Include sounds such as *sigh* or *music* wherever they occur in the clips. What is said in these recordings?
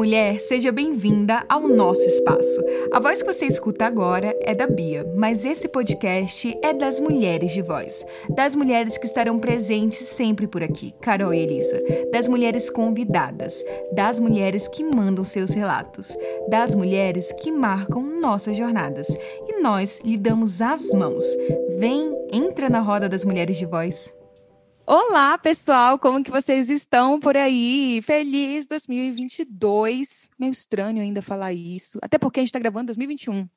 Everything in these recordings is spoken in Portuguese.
mulher, seja bem-vinda ao nosso espaço. A voz que você escuta agora é da Bia, mas esse podcast é das mulheres de voz. Das mulheres que estarão presentes sempre por aqui, Carol e Elisa. Das mulheres convidadas. Das mulheres que mandam seus relatos. Das mulheres que marcam nossas jornadas. E nós lhe damos as mãos. Vem, entra na roda das mulheres de voz. Olá, pessoal, como que vocês estão por aí? Feliz 2022. Meio estranho ainda falar isso, até porque a gente está gravando 2021.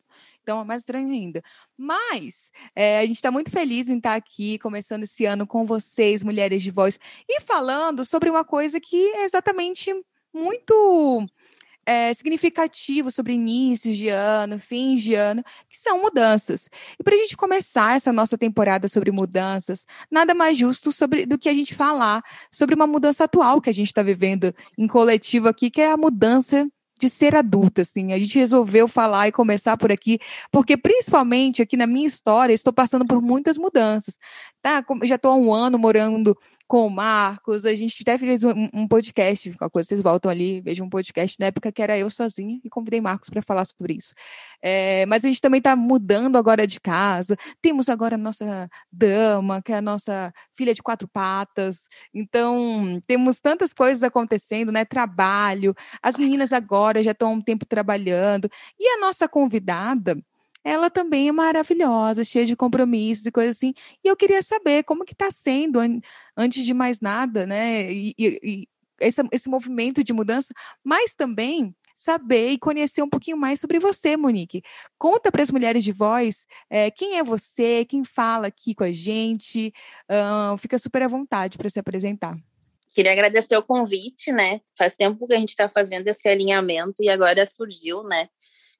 Então é mais estranho ainda. Mas é, a gente está muito feliz em estar tá aqui, começando esse ano com vocês, mulheres de voz, e falando sobre uma coisa que é exatamente muito é, significativo sobre inícios de ano, fins de ano, que são mudanças. E para a gente começar essa nossa temporada sobre mudanças, nada mais justo sobre, do que a gente falar sobre uma mudança atual que a gente está vivendo em coletivo aqui, que é a mudança de ser adulta, assim. A gente resolveu falar e começar por aqui, porque principalmente aqui na minha história, estou passando por muitas mudanças, tá? Já estou há um ano morando com o Marcos, a gente até fez um, um podcast, qualquer coisa, vocês voltam ali, vejam um podcast na época que era eu sozinha e convidei Marcos para falar sobre isso. É, mas a gente também está mudando agora de casa, temos agora a nossa dama, que é a nossa filha de quatro patas, então temos tantas coisas acontecendo, né? Trabalho, as meninas agora já estão há um tempo trabalhando, e a nossa convidada, ela também é maravilhosa, cheia de compromissos e coisas assim. E eu queria saber como que está sendo, antes de mais nada, né? E, e, e esse, esse movimento de mudança, mas também saber e conhecer um pouquinho mais sobre você, Monique. Conta para as mulheres de voz é, quem é você, quem fala aqui com a gente. Uh, fica super à vontade para se apresentar. Queria agradecer o convite, né? Faz tempo que a gente está fazendo esse alinhamento e agora surgiu, né?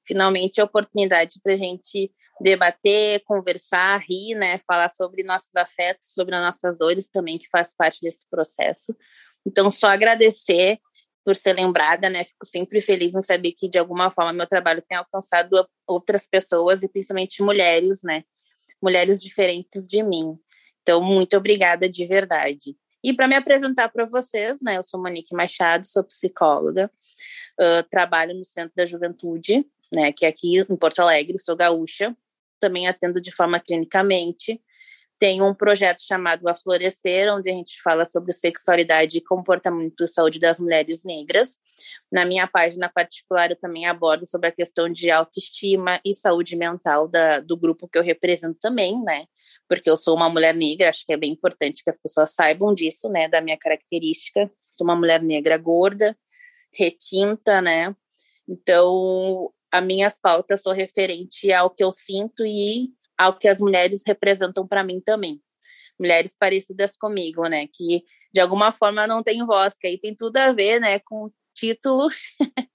Finalmente a oportunidade para a gente debater, conversar, rir, né? Falar sobre nossos afetos, sobre as nossas dores também, que faz parte desse processo. Então, só agradecer por ser lembrada, né? Fico sempre feliz em saber que, de alguma forma, meu trabalho tem alcançado outras pessoas e principalmente mulheres, né? Mulheres diferentes de mim. Então, muito obrigada de verdade. E para me apresentar para vocês, né? Eu sou Monique Machado, sou psicóloga, uh, trabalho no Centro da Juventude, né, que aqui em Porto Alegre, sou gaúcha, também atendo de forma clinicamente. Tenho um projeto chamado A Florescer, onde a gente fala sobre sexualidade e comportamento e saúde das mulheres negras. Na minha página particular, eu também abordo sobre a questão de autoestima e saúde mental da, do grupo que eu represento também, né? Porque eu sou uma mulher negra, acho que é bem importante que as pessoas saibam disso, né? Da minha característica. Sou uma mulher negra gorda, retinta, né? Então, as minhas pautas são referente ao que eu sinto e ao que as mulheres representam para mim também. Mulheres parecidas comigo, né? Que de alguma forma não têm voz, que aí tem tudo a ver, né, com o título, *laughs*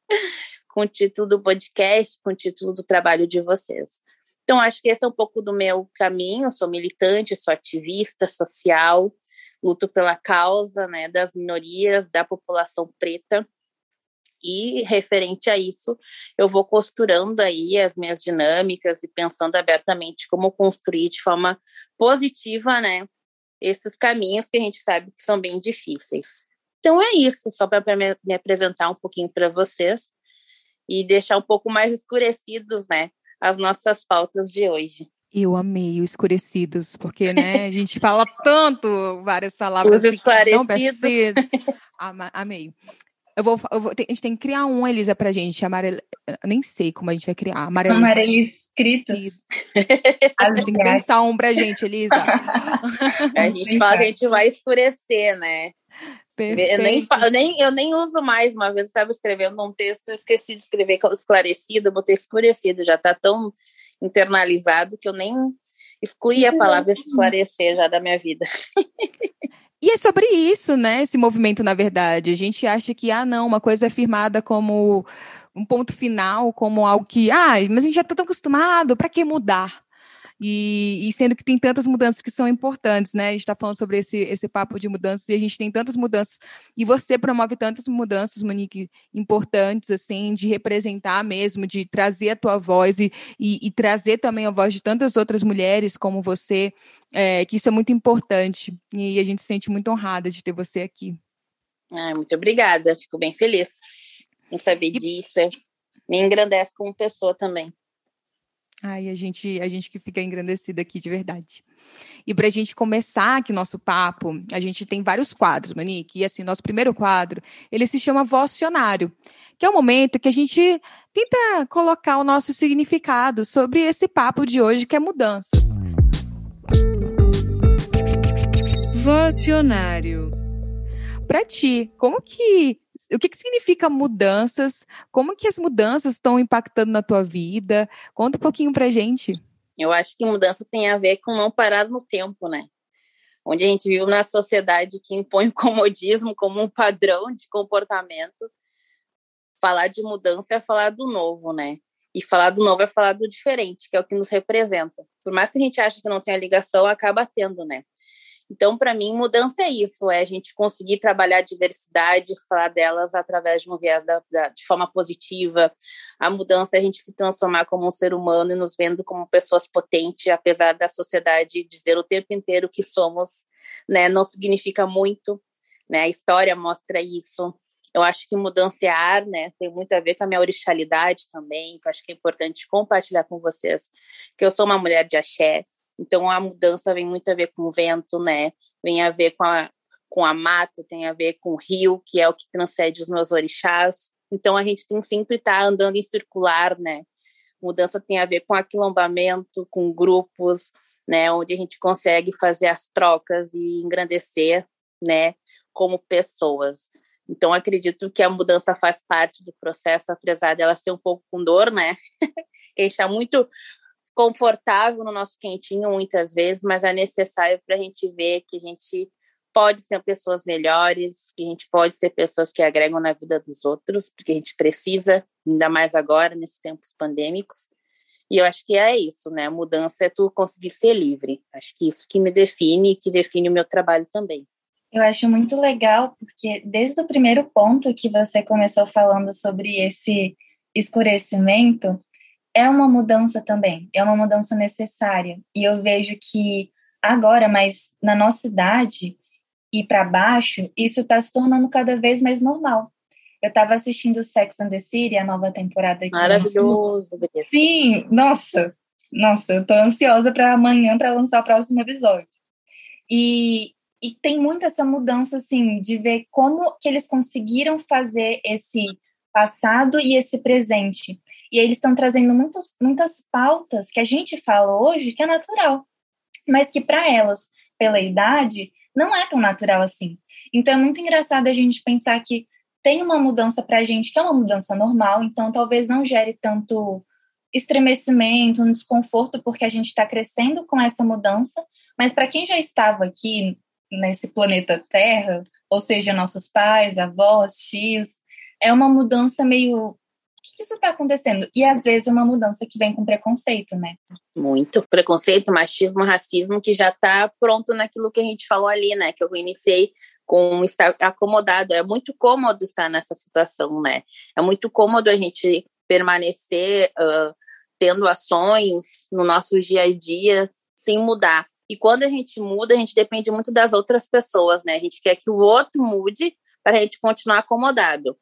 com o título do podcast, com o título do trabalho de vocês. Então, acho que esse é um pouco do meu caminho. Eu sou militante, sou ativista social, luto pela causa né, das minorias, da população preta e referente a isso, eu vou costurando aí as minhas dinâmicas e pensando abertamente como construir de forma positiva, né, esses caminhos que a gente sabe que são bem difíceis. Então é isso, só para me, apresentar um pouquinho para vocês e deixar um pouco mais escurecidos, né, as nossas pautas de hoje. Eu amei o escurecidos, porque, né, a gente fala tanto várias palavras. Os esclarecidos. Amei. Eu vou, eu vou, a gente tem que criar um, Elisa, pra gente. Amarelo. Nem sei como a gente vai criar. Amarelo, amarelo escritos. *laughs* a gente tem que pensar um pra gente, Elisa. *laughs* a gente fala que a gente vai escurecer, né? Eu nem, eu, nem, eu nem uso mais. Uma vez eu estava escrevendo um texto, eu esqueci de escrever esclarecido, botei escurecido. Já está tão internalizado que eu nem excluí a palavra esclarecer já da minha vida. *laughs* E é sobre isso, né? Esse movimento, na verdade. A gente acha que, ah, não, uma coisa é firmada como um ponto final, como algo que, ah, mas a gente já está tão acostumado, para que mudar? E, e, sendo que tem tantas mudanças que são importantes, né? A gente está falando sobre esse, esse papo de mudanças e a gente tem tantas mudanças. E você promove tantas mudanças, Monique, importantes, assim, de representar mesmo, de trazer a tua voz e, e, e trazer também a voz de tantas outras mulheres como você, é, que isso é muito importante. E a gente se sente muito honrada de ter você aqui. Ah, muito obrigada, fico bem feliz. em saber disso. Me engrandece como pessoa também. Ai, a gente, a gente que fica engrandecida aqui de verdade. E para a gente começar aqui nosso papo, a gente tem vários quadros, Monique. E assim, nosso primeiro quadro, ele se chama Vocionário, que é o momento que a gente tenta colocar o nosso significado sobre esse papo de hoje, que é mudanças. Vocionário. Para ti, como que o que, que significa mudanças? Como que as mudanças estão impactando na tua vida? Conta um pouquinho pra gente. Eu acho que mudança tem a ver com não parar no tempo, né? Onde a gente vive na sociedade que impõe o comodismo como um padrão de comportamento. Falar de mudança é falar do novo, né? E falar do novo é falar do diferente, que é o que nos representa. Por mais que a gente ache que não tenha ligação, acaba tendo, né? Então, para mim, mudança é isso, é a gente conseguir trabalhar a diversidade, falar delas através de um viés da, da, de forma positiva. A mudança é a gente se transformar como um ser humano e nos vendo como pessoas potentes, apesar da sociedade dizer o tempo inteiro que somos, né? Não significa muito, né? A história mostra isso. Eu acho que mudança é ar, né? Tem muito a ver com a minha orixalidade também, que eu acho que é importante compartilhar com vocês, que eu sou uma mulher de axé, então a mudança vem muito a ver com o vento, né? Vem a ver com a, com a mata, tem a ver com o rio, que é o que transcende os meus orixás. Então a gente tem que sempre estar tá andando em circular, né? Mudança tem a ver com aquilombamento, com grupos, né? Onde a gente consegue fazer as trocas e engrandecer, né? Como pessoas. Então acredito que a mudança faz parte do processo, apesar dela ser um pouco com dor, né? que a gente está muito confortável no nosso quentinho muitas vezes, mas é necessário para a gente ver que a gente pode ser pessoas melhores, que a gente pode ser pessoas que agregam na vida dos outros, porque a gente precisa, ainda mais agora, nesses tempos pandêmicos. E eu acho que é isso, né? A mudança é tu conseguir ser livre. Acho que isso que me define e que define o meu trabalho também. Eu acho muito legal, porque desde o primeiro ponto que você começou falando sobre esse escurecimento, é uma mudança também, é uma mudança necessária. E eu vejo que agora, mas na nossa idade e para baixo, isso está se tornando cada vez mais normal. Eu estava assistindo Sex and the City, a nova temporada aqui. Maravilhoso. Sim, nossa, nossa, eu tô ansiosa para amanhã para lançar o próximo episódio. E, e tem muito essa mudança, assim, de ver como que eles conseguiram fazer esse passado e esse presente. E eles estão trazendo muitas, muitas pautas que a gente fala hoje que é natural, mas que para elas, pela idade, não é tão natural assim. Então é muito engraçado a gente pensar que tem uma mudança para a gente que é uma mudança normal, então talvez não gere tanto estremecimento, um desconforto, porque a gente está crescendo com essa mudança, mas para quem já estava aqui nesse planeta Terra, ou seja, nossos pais, avós, X, é uma mudança meio. O que isso está acontecendo? E às vezes é uma mudança que vem com preconceito, né? Muito. Preconceito, machismo, racismo, que já está pronto naquilo que a gente falou ali, né? Que eu iniciei com estar acomodado. É muito cômodo estar nessa situação, né? É muito cômodo a gente permanecer uh, tendo ações no nosso dia a dia sem mudar. E quando a gente muda, a gente depende muito das outras pessoas, né? A gente quer que o outro mude para a gente continuar acomodado.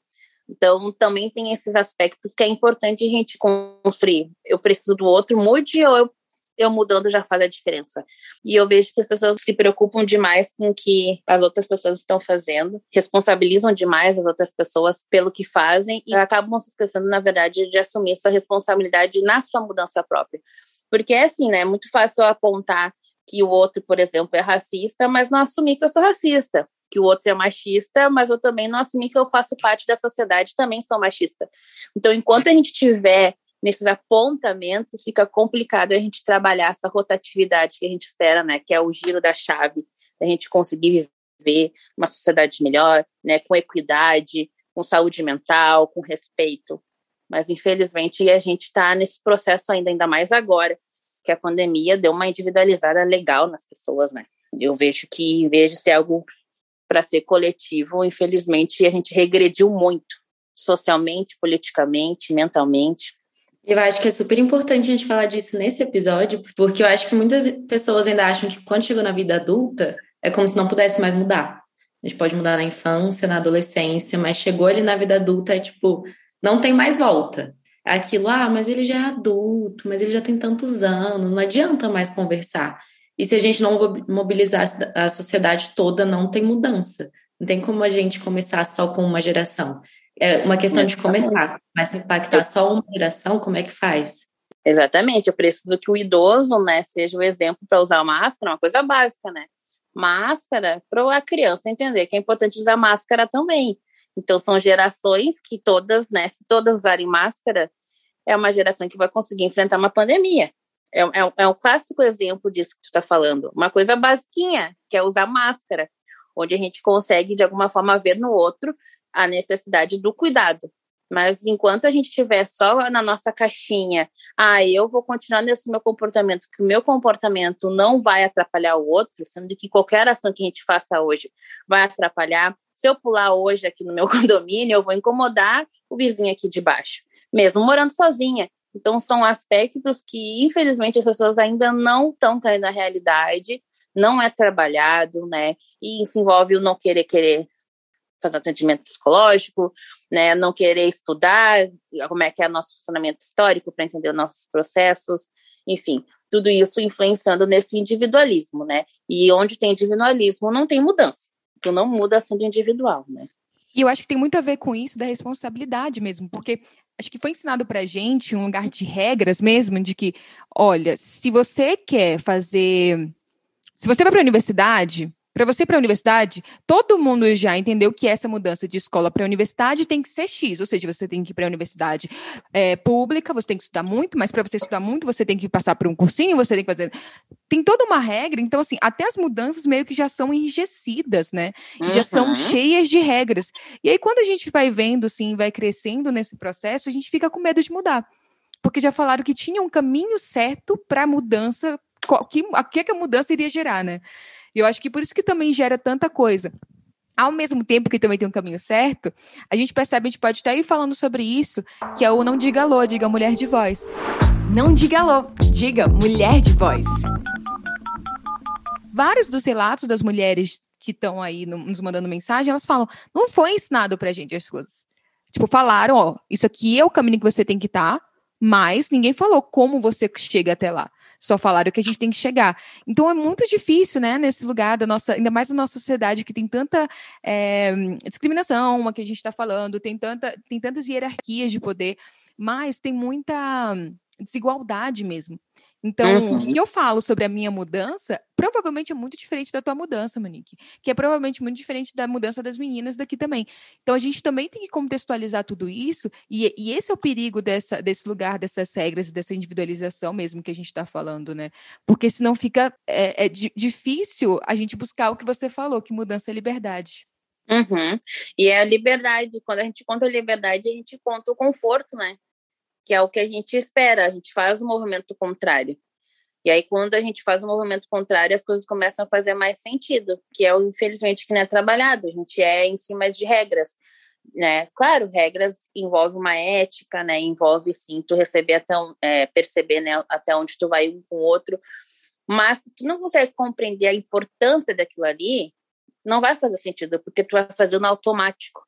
Então, também tem esses aspectos que é importante a gente construir. Eu preciso do outro, mude ou eu, eu mudando já faz a diferença. E eu vejo que as pessoas se preocupam demais com o que as outras pessoas estão fazendo, responsabilizam demais as outras pessoas pelo que fazem e acabam se esquecendo, na verdade, de assumir essa responsabilidade na sua mudança própria. Porque é assim, né? É muito fácil apontar que o outro, por exemplo, é racista, mas não assumir que eu sou racista que o outro é machista, mas eu também não assumi que eu faço parte da sociedade também sou machista. Então, enquanto a gente tiver nesses apontamentos, fica complicado a gente trabalhar essa rotatividade que a gente espera, né, que é o giro da chave, da gente conseguir viver uma sociedade melhor, né, com equidade, com saúde mental, com respeito. Mas, infelizmente, a gente está nesse processo ainda, ainda mais agora, que a pandemia deu uma individualizada legal nas pessoas, né? Eu vejo que, em vez de ser algo para ser coletivo, infelizmente, a gente regrediu muito, socialmente, politicamente, mentalmente. Eu acho que é super importante a gente falar disso nesse episódio, porque eu acho que muitas pessoas ainda acham que quando chegou na vida adulta, é como se não pudesse mais mudar. A gente pode mudar na infância, na adolescência, mas chegou ali na vida adulta, é tipo, não tem mais volta. Aquilo, ah, mas ele já é adulto, mas ele já tem tantos anos, não adianta mais conversar. E se a gente não mobilizar a sociedade toda, não tem mudança. Não tem como a gente começar só com uma geração. É uma questão de começar, mas impactar só uma geração, como é que faz? Exatamente, eu preciso que o idoso, né, seja o exemplo para usar máscara, uma coisa básica, né? Máscara para a criança entender que é importante usar máscara também. Então são gerações que todas, né, se todas usarem máscara, é uma geração que vai conseguir enfrentar uma pandemia. É, é, é um clássico exemplo disso que tu está falando. Uma coisa basiquinha, que é usar máscara, onde a gente consegue, de alguma forma, ver no outro a necessidade do cuidado. Mas enquanto a gente estiver só na nossa caixinha, ah, eu vou continuar nesse meu comportamento, que o meu comportamento não vai atrapalhar o outro, sendo que qualquer ação que a gente faça hoje vai atrapalhar. Se eu pular hoje aqui no meu *laughs* condomínio, eu vou incomodar o vizinho aqui de baixo, mesmo morando sozinha. Então, são aspectos que, infelizmente, as pessoas ainda não estão caindo na realidade, não é trabalhado, né? E isso envolve o não querer querer fazer atendimento psicológico, né? Não querer estudar como é que é nosso funcionamento histórico para entender os nossos processos, enfim, tudo isso influenciando nesse individualismo, né? E onde tem individualismo não tem mudança. Tu não muda sendo individual, né? E eu acho que tem muito a ver com isso da responsabilidade mesmo, porque acho que foi ensinado para gente um lugar de regras mesmo, de que, olha, se você quer fazer. Se você vai para a universidade, para você para a universidade, todo mundo já entendeu que essa mudança de escola para a universidade tem que ser X, ou seja, você tem que ir para a universidade é, pública, você tem que estudar muito, mas para você estudar muito, você tem que passar por um cursinho, você tem que fazer. Tem toda uma regra, então, assim, até as mudanças meio que já são enrijecidas, né? Uhum. Já são uhum. cheias de regras. E aí, quando a gente vai vendo, assim, vai crescendo nesse processo, a gente fica com medo de mudar. Porque já falaram que tinha um caminho certo para a mudança, que, a que a mudança iria gerar, né? E eu acho que por isso que também gera tanta coisa. Ao mesmo tempo que também tem um caminho certo, a gente percebe, a gente pode estar aí falando sobre isso, que é o não diga alô, diga mulher de voz. Não diga alô, diga mulher de voz. Vários dos relatos das mulheres que estão aí nos mandando mensagem, elas falam, não foi ensinado pra gente as coisas. Tipo, falaram, ó, isso aqui é o caminho que você tem que estar, tá, mas ninguém falou como você chega até lá só falaram que a gente tem que chegar. Então é muito difícil, né, nesse lugar da nossa, ainda mais na nossa sociedade que tem tanta é, discriminação, uma que a gente está falando, tem, tanta, tem tantas hierarquias de poder, mas tem muita desigualdade mesmo. Então, uhum. o que eu falo sobre a minha mudança, provavelmente é muito diferente da tua mudança, Monique. Que é provavelmente muito diferente da mudança das meninas daqui também. Então, a gente também tem que contextualizar tudo isso, e, e esse é o perigo dessa, desse lugar, dessas regras, dessa individualização mesmo que a gente está falando, né? Porque senão fica é, é difícil a gente buscar o que você falou, que mudança é liberdade. Uhum. E é a liberdade. Quando a gente conta a liberdade, a gente conta o conforto, né? Que é o que a gente espera, a gente faz o movimento contrário. E aí, quando a gente faz o movimento contrário, as coisas começam a fazer mais sentido, que é, infelizmente, que não é trabalhado. A gente é em cima de regras, né? Claro, regras envolve uma ética, né? Envolve, sim, tu receber até, é, perceber, né, até onde tu vai um com o outro. Mas se tu não consegue compreender a importância daquilo ali, não vai fazer sentido, porque tu vai fazer no automático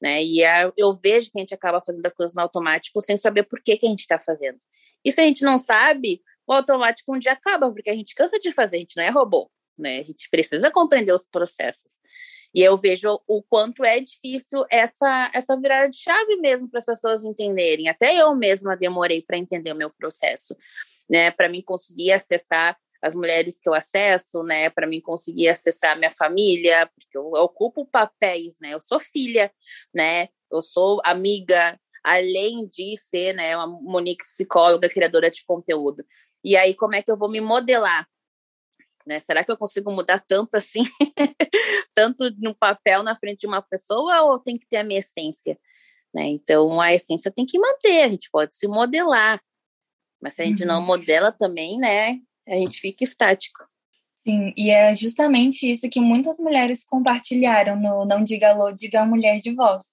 né? E é, eu vejo que a gente acaba fazendo as coisas no automático sem saber por que, que a gente está fazendo. E se a gente não sabe, o automático um dia acaba, porque a gente cansa de fazer, a gente não é robô, né? A gente precisa compreender os processos. E eu vejo o quanto é difícil essa, essa virada de chave mesmo para as pessoas entenderem. Até eu mesma demorei para entender o meu processo, né? Para mim conseguir acessar as mulheres que eu acesso, né, para mim conseguir acessar a minha família, porque eu, eu ocupo papéis, né? Eu sou filha, né? Eu sou amiga, além de ser, né, uma Monique psicóloga, criadora de conteúdo. E aí como é que eu vou me modelar? Né? Será que eu consigo mudar tanto assim, *laughs* tanto no papel na frente de uma pessoa ou tem que ter a minha essência? Né? Então a essência tem que manter, a gente pode se modelar, mas se a gente uhum. não modela também, né, a gente fica estático. Sim, e é justamente isso que muitas mulheres compartilharam no Não Diga Alô, Diga Mulher de Voz.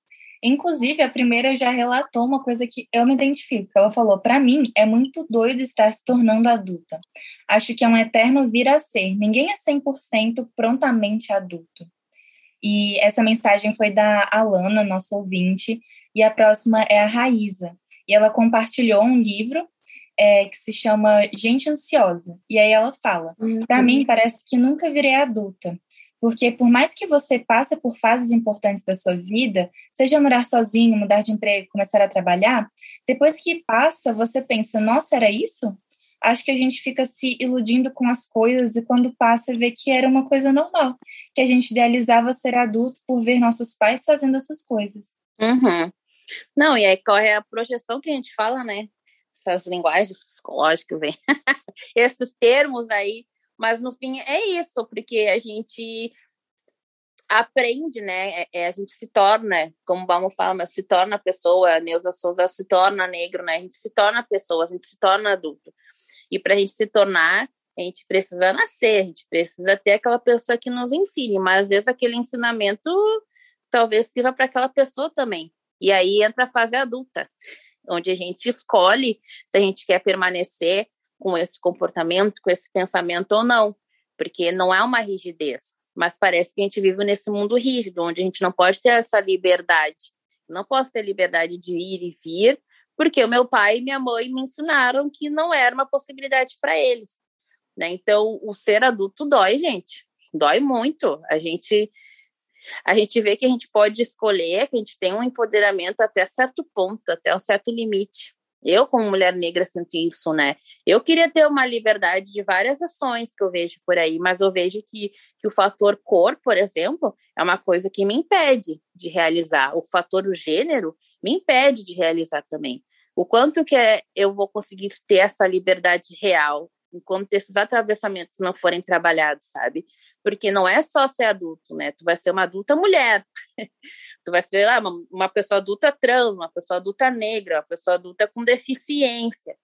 Inclusive, a primeira já relatou uma coisa que eu me identifico. Ela falou: para mim, é muito doido estar se tornando adulta. Acho que é um eterno vir a ser. Ninguém é 100% prontamente adulto. E essa mensagem foi da Alana, nossa ouvinte, e a próxima é a Raíza. E ela compartilhou um livro é, que se chama Gente Ansiosa. E aí ela fala: Para mim, parece que nunca virei adulta. Porque por mais que você passe por fases importantes da sua vida, seja morar sozinho, mudar de emprego, começar a trabalhar, depois que passa, você pensa, nossa, era isso? Acho que a gente fica se iludindo com as coisas e quando passa vê que era uma coisa normal, que a gente idealizava ser adulto por ver nossos pais fazendo essas coisas. Uhum. Não, e aí corre a projeção que a gente fala, né? Essas linguagens psicológicas, hein? *laughs* esses termos aí mas no fim é isso, porque a gente aprende, né? É, é a gente se torna, como vamos falar, mas se torna pessoa, Neuza Souza se torna negro, né? A gente se torna pessoa, a gente se torna adulto. E para a gente se tornar, a gente precisa nascer, a gente precisa ter aquela pessoa que nos ensine, mas às vezes aquele ensinamento talvez sirva para aquela pessoa também. E aí entra a fase adulta, onde a gente escolhe se a gente quer permanecer com esse comportamento, com esse pensamento ou não, porque não é uma rigidez, mas parece que a gente vive nesse mundo rígido, onde a gente não pode ter essa liberdade. Não posso ter liberdade de ir e vir, porque o meu pai e minha mãe me ensinaram que não era uma possibilidade para eles. Né? Então, o ser adulto dói, gente. Dói muito. A gente a gente vê que a gente pode escolher, que a gente tem um empoderamento até certo ponto, até um certo limite. Eu, como mulher negra, sinto isso, né? Eu queria ter uma liberdade de várias ações que eu vejo por aí, mas eu vejo que, que o fator cor, por exemplo, é uma coisa que me impede de realizar. O fator o gênero me impede de realizar também. O quanto que é, eu vou conseguir ter essa liberdade real enquanto esses atravessamentos não forem trabalhados, sabe? Porque não é só ser adulto, né? Tu vai ser uma adulta mulher, *laughs* tu vai ser lá, uma, uma pessoa adulta trans, uma pessoa adulta negra, uma pessoa adulta com deficiência.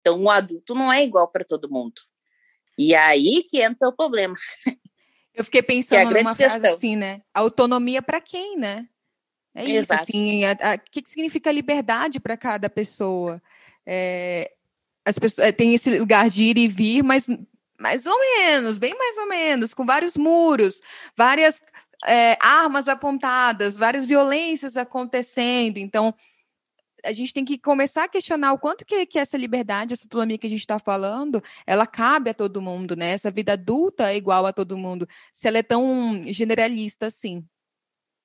Então, o adulto não é igual para todo mundo. E é aí que entra o problema. Eu fiquei *laughs* pensando é numa frase questão. assim, né? Autonomia para quem, né? É isso, Exato. assim. O que, que significa liberdade para cada pessoa? É, as pessoas eh, têm esse lugar de ir e vir, mas mais ou menos, bem mais ou menos, com vários muros, várias é, armas apontadas, várias violências acontecendo. Então, a gente tem que começar a questionar o quanto que, que essa liberdade, essa autonomia que a gente está falando, ela cabe a todo mundo, né? Essa vida adulta é igual a todo mundo, se ela é tão generalista assim.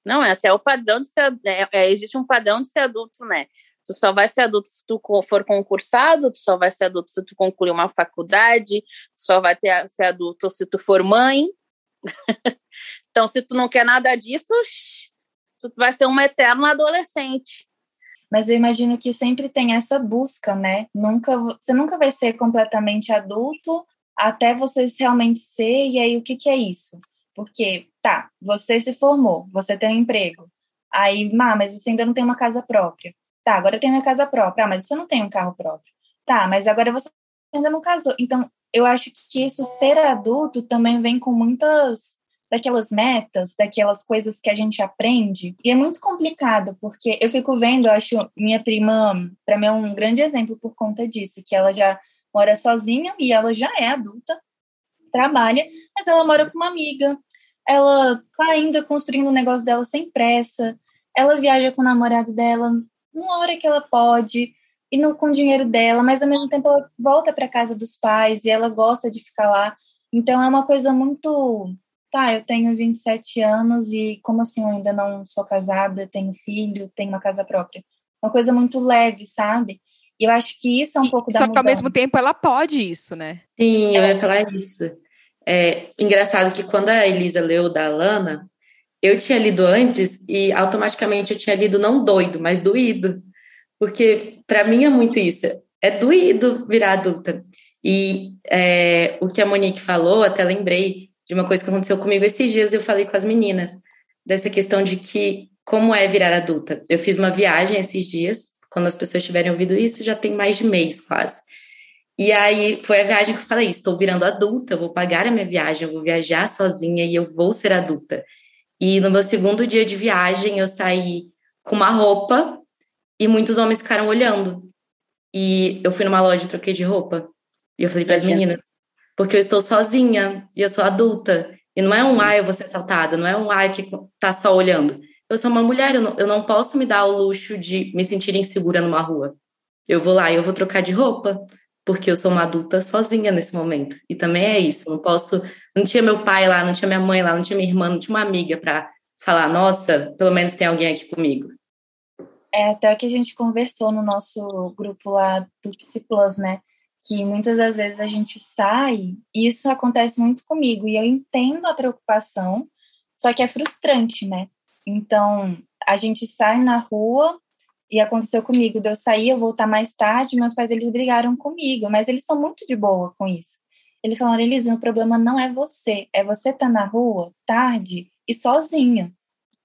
Não, é até o padrão de ser. É, é, existe um padrão de ser adulto, né? Tu só vai ser adulto se tu for concursado, tu só vai ser adulto se tu concluir uma faculdade, tu só vai ter, ser adulto se tu for mãe. *laughs* então, se tu não quer nada disso, tu vai ser uma eterna adolescente. Mas eu imagino que sempre tem essa busca, né? Nunca, você nunca vai ser completamente adulto até você realmente ser, e aí o que, que é isso? Porque, tá, você se formou, você tem um emprego, aí, mas você ainda não tem uma casa própria. Tá, agora tem minha casa própria. Ah, mas você não tem um carro próprio. Tá, mas agora você ainda não casou. Então, eu acho que isso, ser adulto, também vem com muitas daquelas metas, daquelas coisas que a gente aprende. E é muito complicado, porque eu fico vendo, eu acho minha prima, para mim, é um grande exemplo por conta disso, que ela já mora sozinha e ela já é adulta, trabalha, mas ela mora com uma amiga. Ela tá ainda construindo o negócio dela sem pressa. Ela viaja com o namorado dela numa hora que ela pode e não com o dinheiro dela, mas ao mesmo tempo ela volta para casa dos pais e ela gosta de ficar lá. Então é uma coisa muito, tá, eu tenho 27 anos e como assim eu ainda não sou casada, tenho filho, tenho uma casa própria. Uma coisa muito leve, sabe? E eu acho que isso é um e, pouco da Só mudança. que ao mesmo tempo ela pode isso, né? Sim, eu ia falar isso. É engraçado que quando a Elisa leu da Alana, eu tinha lido antes e automaticamente eu tinha lido não doido, mas doído. Porque para mim é muito isso. É doído virar adulta. E é, o que a Monique falou, até lembrei de uma coisa que aconteceu comigo esses dias, eu falei com as meninas, dessa questão de que como é virar adulta. Eu fiz uma viagem esses dias, quando as pessoas tiverem ouvido isso, já tem mais de mês quase. E aí foi a viagem que eu falei: estou virando adulta, eu vou pagar a minha viagem, eu vou viajar sozinha e eu vou ser adulta. E no meu segundo dia de viagem, eu saí com uma roupa e muitos homens ficaram olhando. E eu fui numa loja e troquei de roupa. E eu falei para as meninas, porque eu estou sozinha e eu sou adulta. E não é um ai, eu vou ser assaltada, não é um ai que tá só olhando. eu sou uma mulher, eu não, eu não posso me dar o luxo de me sentir insegura numa rua. Eu vou lá e eu vou trocar de roupa, porque eu sou uma adulta sozinha nesse momento. E também é isso, não posso. Não tinha meu pai lá, não tinha minha mãe lá, não tinha minha irmã, não tinha uma amiga para falar, nossa, pelo menos tem alguém aqui comigo. É até o que a gente conversou no nosso grupo lá do Psi Plus, né? Que muitas das vezes a gente sai, e isso acontece muito comigo, e eu entendo a preocupação, só que é frustrante, né? Então, a gente sai na rua, e aconteceu comigo, de eu sair, eu voltar mais tarde, meus pais, eles brigaram comigo, mas eles são muito de boa com isso. Eles falaram, Elisa, o problema não é você, é você tá na rua, tarde, e sozinha.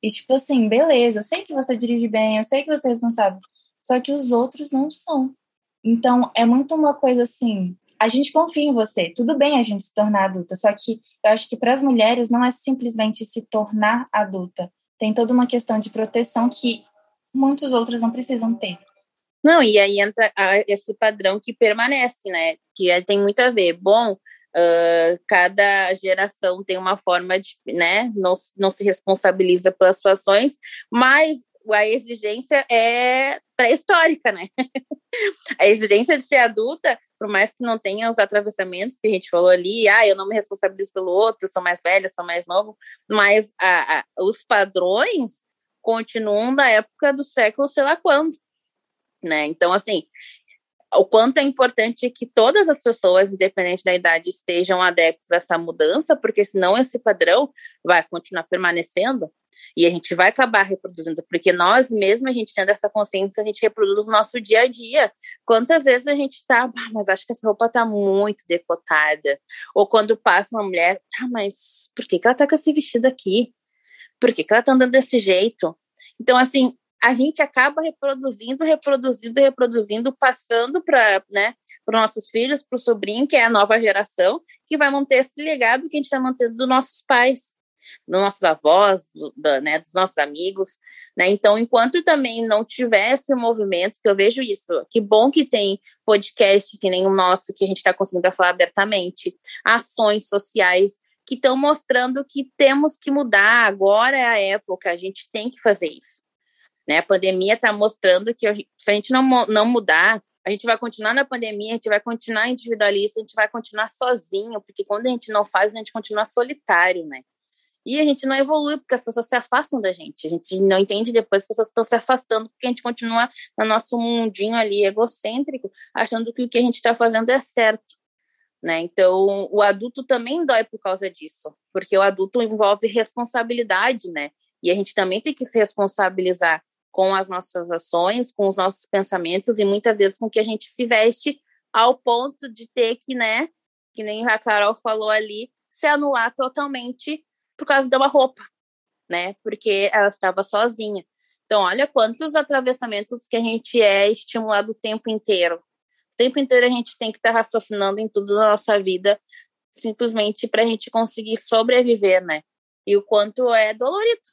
E tipo assim, beleza, eu sei que você dirige bem, eu sei que você é responsável, só que os outros não são. Então, é muito uma coisa assim, a gente confia em você. Tudo bem a gente se tornar adulta, só que eu acho que para as mulheres não é simplesmente se tornar adulta. Tem toda uma questão de proteção que muitos outros não precisam ter. Não, e aí entra esse padrão que permanece, né? Que tem muito a ver. Bom, uh, cada geração tem uma forma de, né? Não, não se responsabiliza pelas suas ações, mas a exigência é pré-histórica, né? *laughs* a exigência de ser adulta, por mais que não tenha os atravessamentos que a gente falou ali, ah, eu não me responsabilizo pelo outro, sou mais velha, sou mais novo, mas a, a, os padrões continuam da época do século sei lá quando, né? Então, assim, o quanto é importante que todas as pessoas, independente da idade, estejam adeptas a essa mudança, porque senão esse padrão vai continuar permanecendo e a gente vai acabar reproduzindo, porque nós mesmos, a gente tendo essa consciência, a gente reproduz o nosso dia a dia. Quantas vezes a gente tá, ah, mas acho que essa roupa tá muito decotada. Ou quando passa uma mulher, tá, mas por que, que ela tá com esse vestido aqui? Por que, que ela tá andando desse jeito? Então, assim, a gente acaba reproduzindo, reproduzindo, reproduzindo, passando para né, os nossos filhos, para o sobrinho, que é a nova geração, que vai manter esse legado que a gente está mantendo dos nossos pais, dos nossos avós, do, do, né, dos nossos amigos. Né? Então, enquanto também não tiver esse movimento, que eu vejo isso, que bom que tem podcast que nem o nosso, que a gente está conseguindo falar abertamente, ações sociais que estão mostrando que temos que mudar, agora é a época, a gente tem que fazer isso. Né? A pandemia está mostrando que se a gente não, não mudar, a gente vai continuar na pandemia, a gente vai continuar individualista, a gente vai continuar sozinho, porque quando a gente não faz, a gente continua solitário, né? E a gente não evolui porque as pessoas se afastam da gente. A gente não entende depois que as pessoas estão se afastando porque a gente continua no nosso mundinho ali egocêntrico, achando que o que a gente está fazendo é certo. Né? Então, o adulto também dói por causa disso, porque o adulto envolve responsabilidade, né? E a gente também tem que se responsabilizar com as nossas ações, com os nossos pensamentos e muitas vezes com que a gente se veste ao ponto de ter que, né, que nem a Carol falou ali, se anular totalmente por causa de uma roupa, né? Porque ela estava sozinha. Então, olha quantos atravessamentos que a gente é estimulado o tempo inteiro. O tempo inteiro a gente tem que estar tá raciocinando em tudo na nossa vida, simplesmente para a gente conseguir sobreviver, né? E o quanto é dolorido,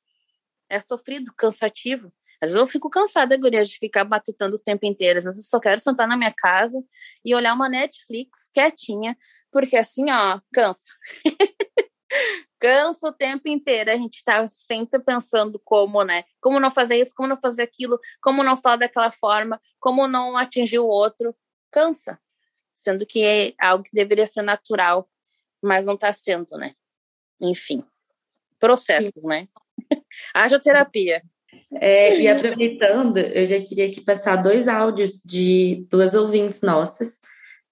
é sofrido, cansativo. Às vezes eu fico cansada, guria, de ficar batutando o tempo inteiro. Às vezes eu só quero sentar na minha casa e olhar uma Netflix quietinha, porque assim, ó, cansa. *laughs* cansa o tempo inteiro. A gente tá sempre pensando como, né? Como não fazer isso, como não fazer aquilo, como não falar daquela forma, como não atingir o outro. Cansa. Sendo que é algo que deveria ser natural, mas não tá sendo, né? Enfim. Processos, Sim. né? *laughs* Haja terapia. É, e aproveitando, eu já queria aqui passar dois áudios de duas ouvintes nossas.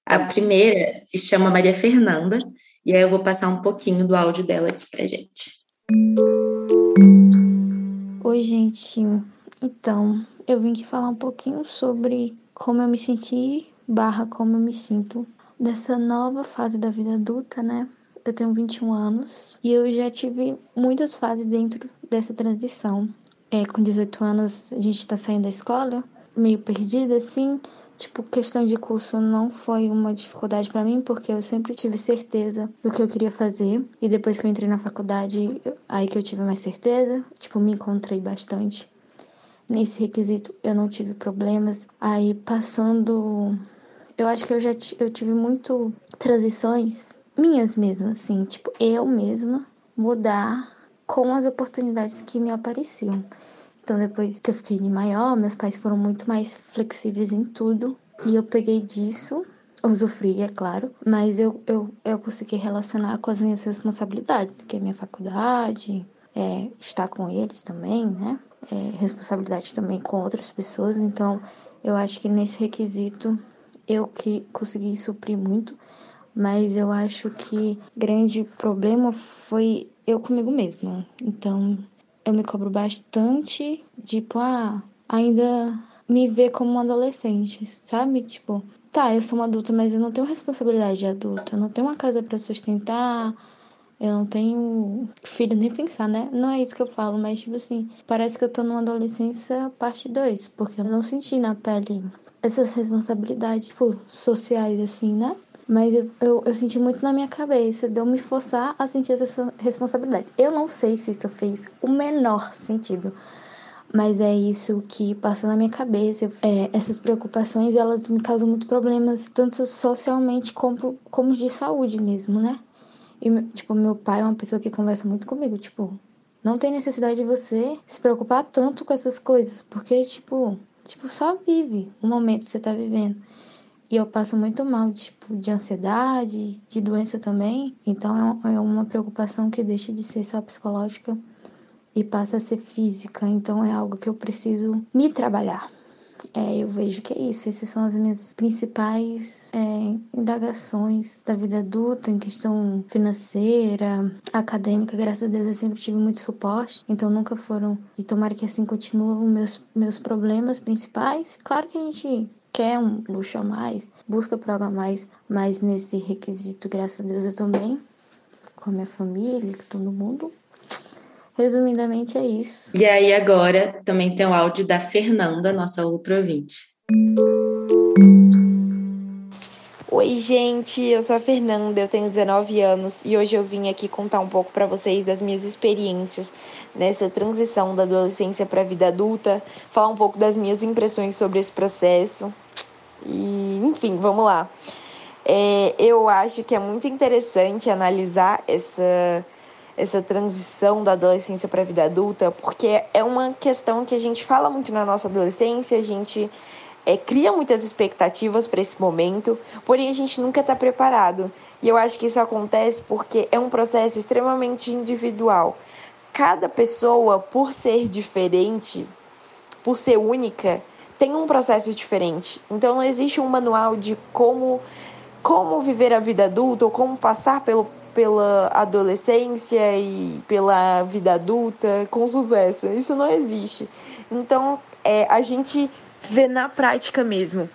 A primeira se chama Maria Fernanda, e aí eu vou passar um pouquinho do áudio dela aqui pra gente. Oi, gente. Então, eu vim aqui falar um pouquinho sobre como eu me senti, barra como eu me sinto dessa nova fase da vida adulta, né? Eu tenho 21 anos e eu já tive muitas fases dentro dessa transição. É, com 18 anos a gente tá saindo da escola, meio perdida assim. Tipo, questão de curso não foi uma dificuldade para mim, porque eu sempre tive certeza do que eu queria fazer. E depois que eu entrei na faculdade, aí que eu tive mais certeza. Tipo, me encontrei bastante. Nesse requisito eu não tive problemas. Aí passando. Eu acho que eu já eu tive muito transições minhas mesmas, assim. Tipo, eu mesma mudar com as oportunidades que me apareciam. Então, depois que eu fiquei de maior, meus pais foram muito mais flexíveis em tudo. E eu peguei disso, usufruí, é claro, mas eu, eu, eu consegui relacionar com as minhas responsabilidades, que é minha faculdade, é, estar com eles também, né? É, responsabilidade também com outras pessoas. Então, eu acho que nesse requisito eu que consegui suprir muito, mas eu acho que grande problema foi eu comigo mesma. Então, eu me cobro bastante, tipo, ah, ainda me ver como uma adolescente, sabe? Tipo, tá, eu sou uma adulta, mas eu não tenho responsabilidade de adulta, eu não tenho uma casa para sustentar, eu não tenho filho nem pensar, né? Não é isso que eu falo, mas tipo assim, parece que eu tô numa adolescência parte 2, porque eu não senti na pele essas responsabilidades, tipo, sociais, assim, né? Mas eu, eu, eu, senti muito na minha cabeça de eu me forçar a sentir essa responsabilidade. Eu não sei se isso fez o menor sentido, mas é isso que passa na minha cabeça. É, essas preocupações, elas me causam muitos problemas, tanto socialmente como, como de saúde mesmo, né? E, tipo, meu pai é uma pessoa que conversa muito comigo, tipo, não tem necessidade de você se preocupar tanto com essas coisas, porque, tipo, tipo, só vive o momento que você tá vivendo. E eu passo muito mal, tipo, de ansiedade, de doença também. Então é, é uma preocupação que deixa de ser só psicológica e passa a ser física. Então é algo que eu preciso me trabalhar. É, eu vejo que é isso. Essas são as minhas principais é, indagações da vida adulta em questão financeira, acadêmica. Graças a Deus eu sempre tive muito suporte, então nunca foram. E tomara que assim continuem meus, meus problemas principais. Claro que a gente quer um luxo a mais, busca por algo a mais, mas nesse requisito, graças a Deus, eu também, com a minha família, com todo mundo. Resumidamente é isso. E aí agora também tem o áudio da Fernanda, nossa outra ouvinte. Oi, gente, eu sou a Fernanda, eu tenho 19 anos e hoje eu vim aqui contar um pouco para vocês das minhas experiências nessa transição da adolescência para a vida adulta, falar um pouco das minhas impressões sobre esse processo. E, enfim, vamos lá. É, eu acho que é muito interessante analisar essa, essa transição da adolescência para a vida adulta, porque é uma questão que a gente fala muito na nossa adolescência, a gente é, cria muitas expectativas para esse momento, porém a gente nunca está preparado. E eu acho que isso acontece porque é um processo extremamente individual. Cada pessoa, por ser diferente, por ser única, tem um processo diferente. Então não existe um manual de como como viver a vida adulta ou como passar pelo, pela adolescência e pela vida adulta com sucesso. Isso não existe. Então, é, a gente ver na prática mesmo.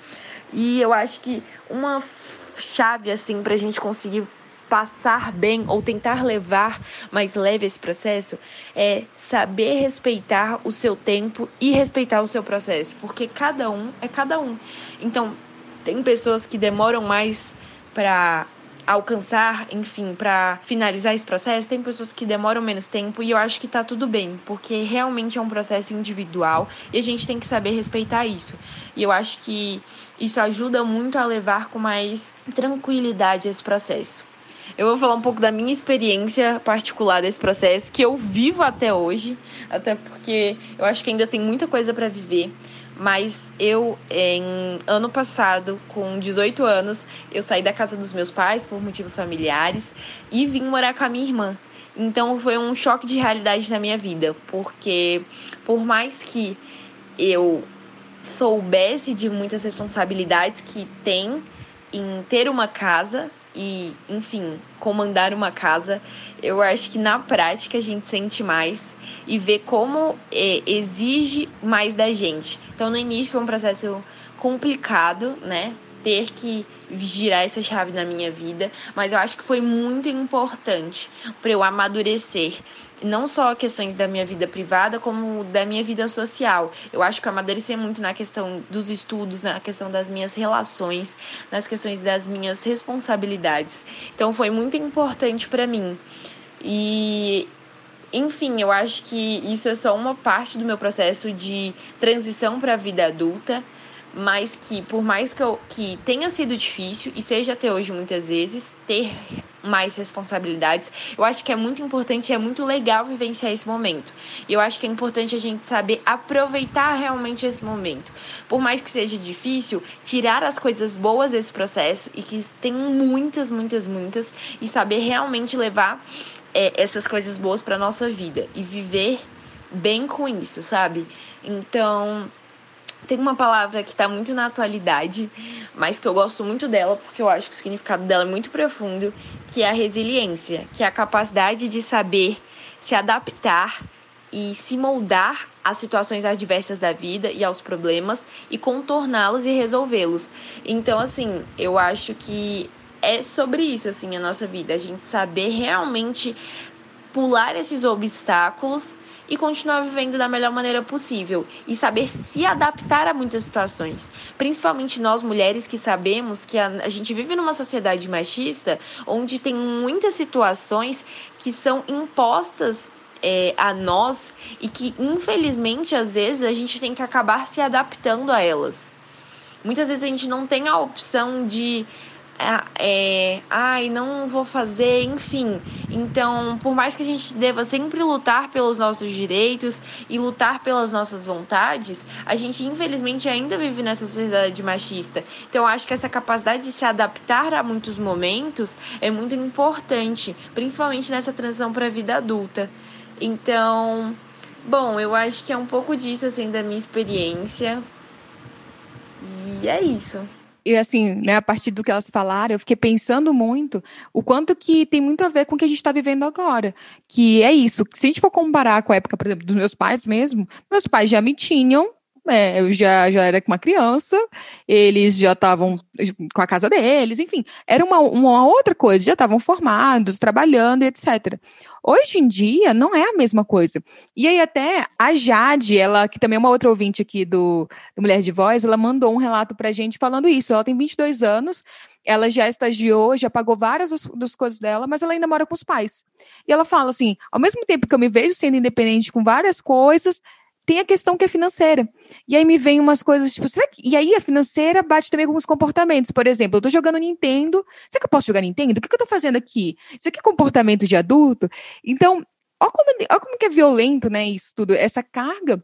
E eu acho que uma chave assim para a gente conseguir passar bem ou tentar levar mais leve esse processo é saber respeitar o seu tempo e respeitar o seu processo, porque cada um é cada um. Então, tem pessoas que demoram mais para alcançar, enfim, para finalizar esse processo, tem pessoas que demoram menos tempo e eu acho que tá tudo bem, porque realmente é um processo individual e a gente tem que saber respeitar isso. E eu acho que isso ajuda muito a levar com mais tranquilidade esse processo. Eu vou falar um pouco da minha experiência particular desse processo, que eu vivo até hoje, até porque eu acho que ainda tem muita coisa para viver. Mas eu, em ano passado, com 18 anos, eu saí da casa dos meus pais por motivos familiares e vim morar com a minha irmã. Então foi um choque de realidade na minha vida, porque por mais que eu soubesse de muitas responsabilidades que tem em ter uma casa e, enfim, comandar uma casa, eu acho que na prática a gente sente mais e vê como é, exige mais da gente. Então, no início foi um processo complicado, né? Ter que girar essa chave na minha vida, mas eu acho que foi muito importante para eu amadurecer não só questões da minha vida privada, como da minha vida social. Eu acho que eu amadureci muito na questão dos estudos, na questão das minhas relações, nas questões das minhas responsabilidades. Então foi muito importante para mim. E enfim, eu acho que isso é só uma parte do meu processo de transição para a vida adulta, mas que por mais que, eu, que tenha sido difícil e seja até hoje muitas vezes, ter mais responsabilidades. Eu acho que é muito importante e é muito legal vivenciar esse momento. E eu acho que é importante a gente saber aproveitar realmente esse momento. Por mais que seja difícil, tirar as coisas boas desse processo e que tem muitas, muitas, muitas, e saber realmente levar é, essas coisas boas para nossa vida e viver bem com isso, sabe? Então, tem uma palavra que está muito na atualidade, mas que eu gosto muito dela porque eu acho que o significado dela é muito profundo, que é a resiliência, que é a capacidade de saber se adaptar e se moldar às situações adversas da vida e aos problemas e contorná-los e resolvê-los. Então, assim, eu acho que é sobre isso assim a nossa vida, a gente saber realmente pular esses obstáculos e continuar vivendo da melhor maneira possível e saber se adaptar a muitas situações. Principalmente nós mulheres que sabemos que a, a gente vive numa sociedade machista onde tem muitas situações que são impostas é, a nós e que, infelizmente, às vezes a gente tem que acabar se adaptando a elas. Muitas vezes a gente não tem a opção de é, é, ai, não vou fazer, enfim. Então, por mais que a gente deva sempre lutar pelos nossos direitos e lutar pelas nossas vontades, a gente infelizmente ainda vive nessa sociedade machista. Então, acho que essa capacidade de se adaptar a muitos momentos é muito importante, principalmente nessa transição para a vida adulta. Então, bom, eu acho que é um pouco disso assim da minha experiência. E é isso e assim, né, a partir do que elas falaram, eu fiquei pensando muito o quanto que tem muito a ver com o que a gente está vivendo agora. Que é isso. Se a gente for comparar com a época, por exemplo, dos meus pais mesmo, meus pais já me tinham né, eu já, já era uma criança, eles já estavam com a casa deles, enfim, era uma, uma outra coisa, já estavam formados, trabalhando, etc. Hoje em dia, não é a mesma coisa. E aí, até a Jade, ela, que também é uma outra ouvinte aqui do, do Mulher de Voz, ela mandou um relato pra gente falando isso. Ela tem 22 anos, ela já estagiou, já pagou várias das, das coisas dela, mas ela ainda mora com os pais. E ela fala assim: ao mesmo tempo que eu me vejo sendo independente com várias coisas, tem a questão que é financeira. E aí me vem umas coisas, tipo, será que... E aí a financeira bate também com os comportamentos. Por exemplo, eu tô jogando Nintendo. Será que eu posso jogar Nintendo? O que, que eu tô fazendo aqui? Isso aqui é comportamento de adulto? Então, olha como, olha como que é violento, né, isso tudo. Essa carga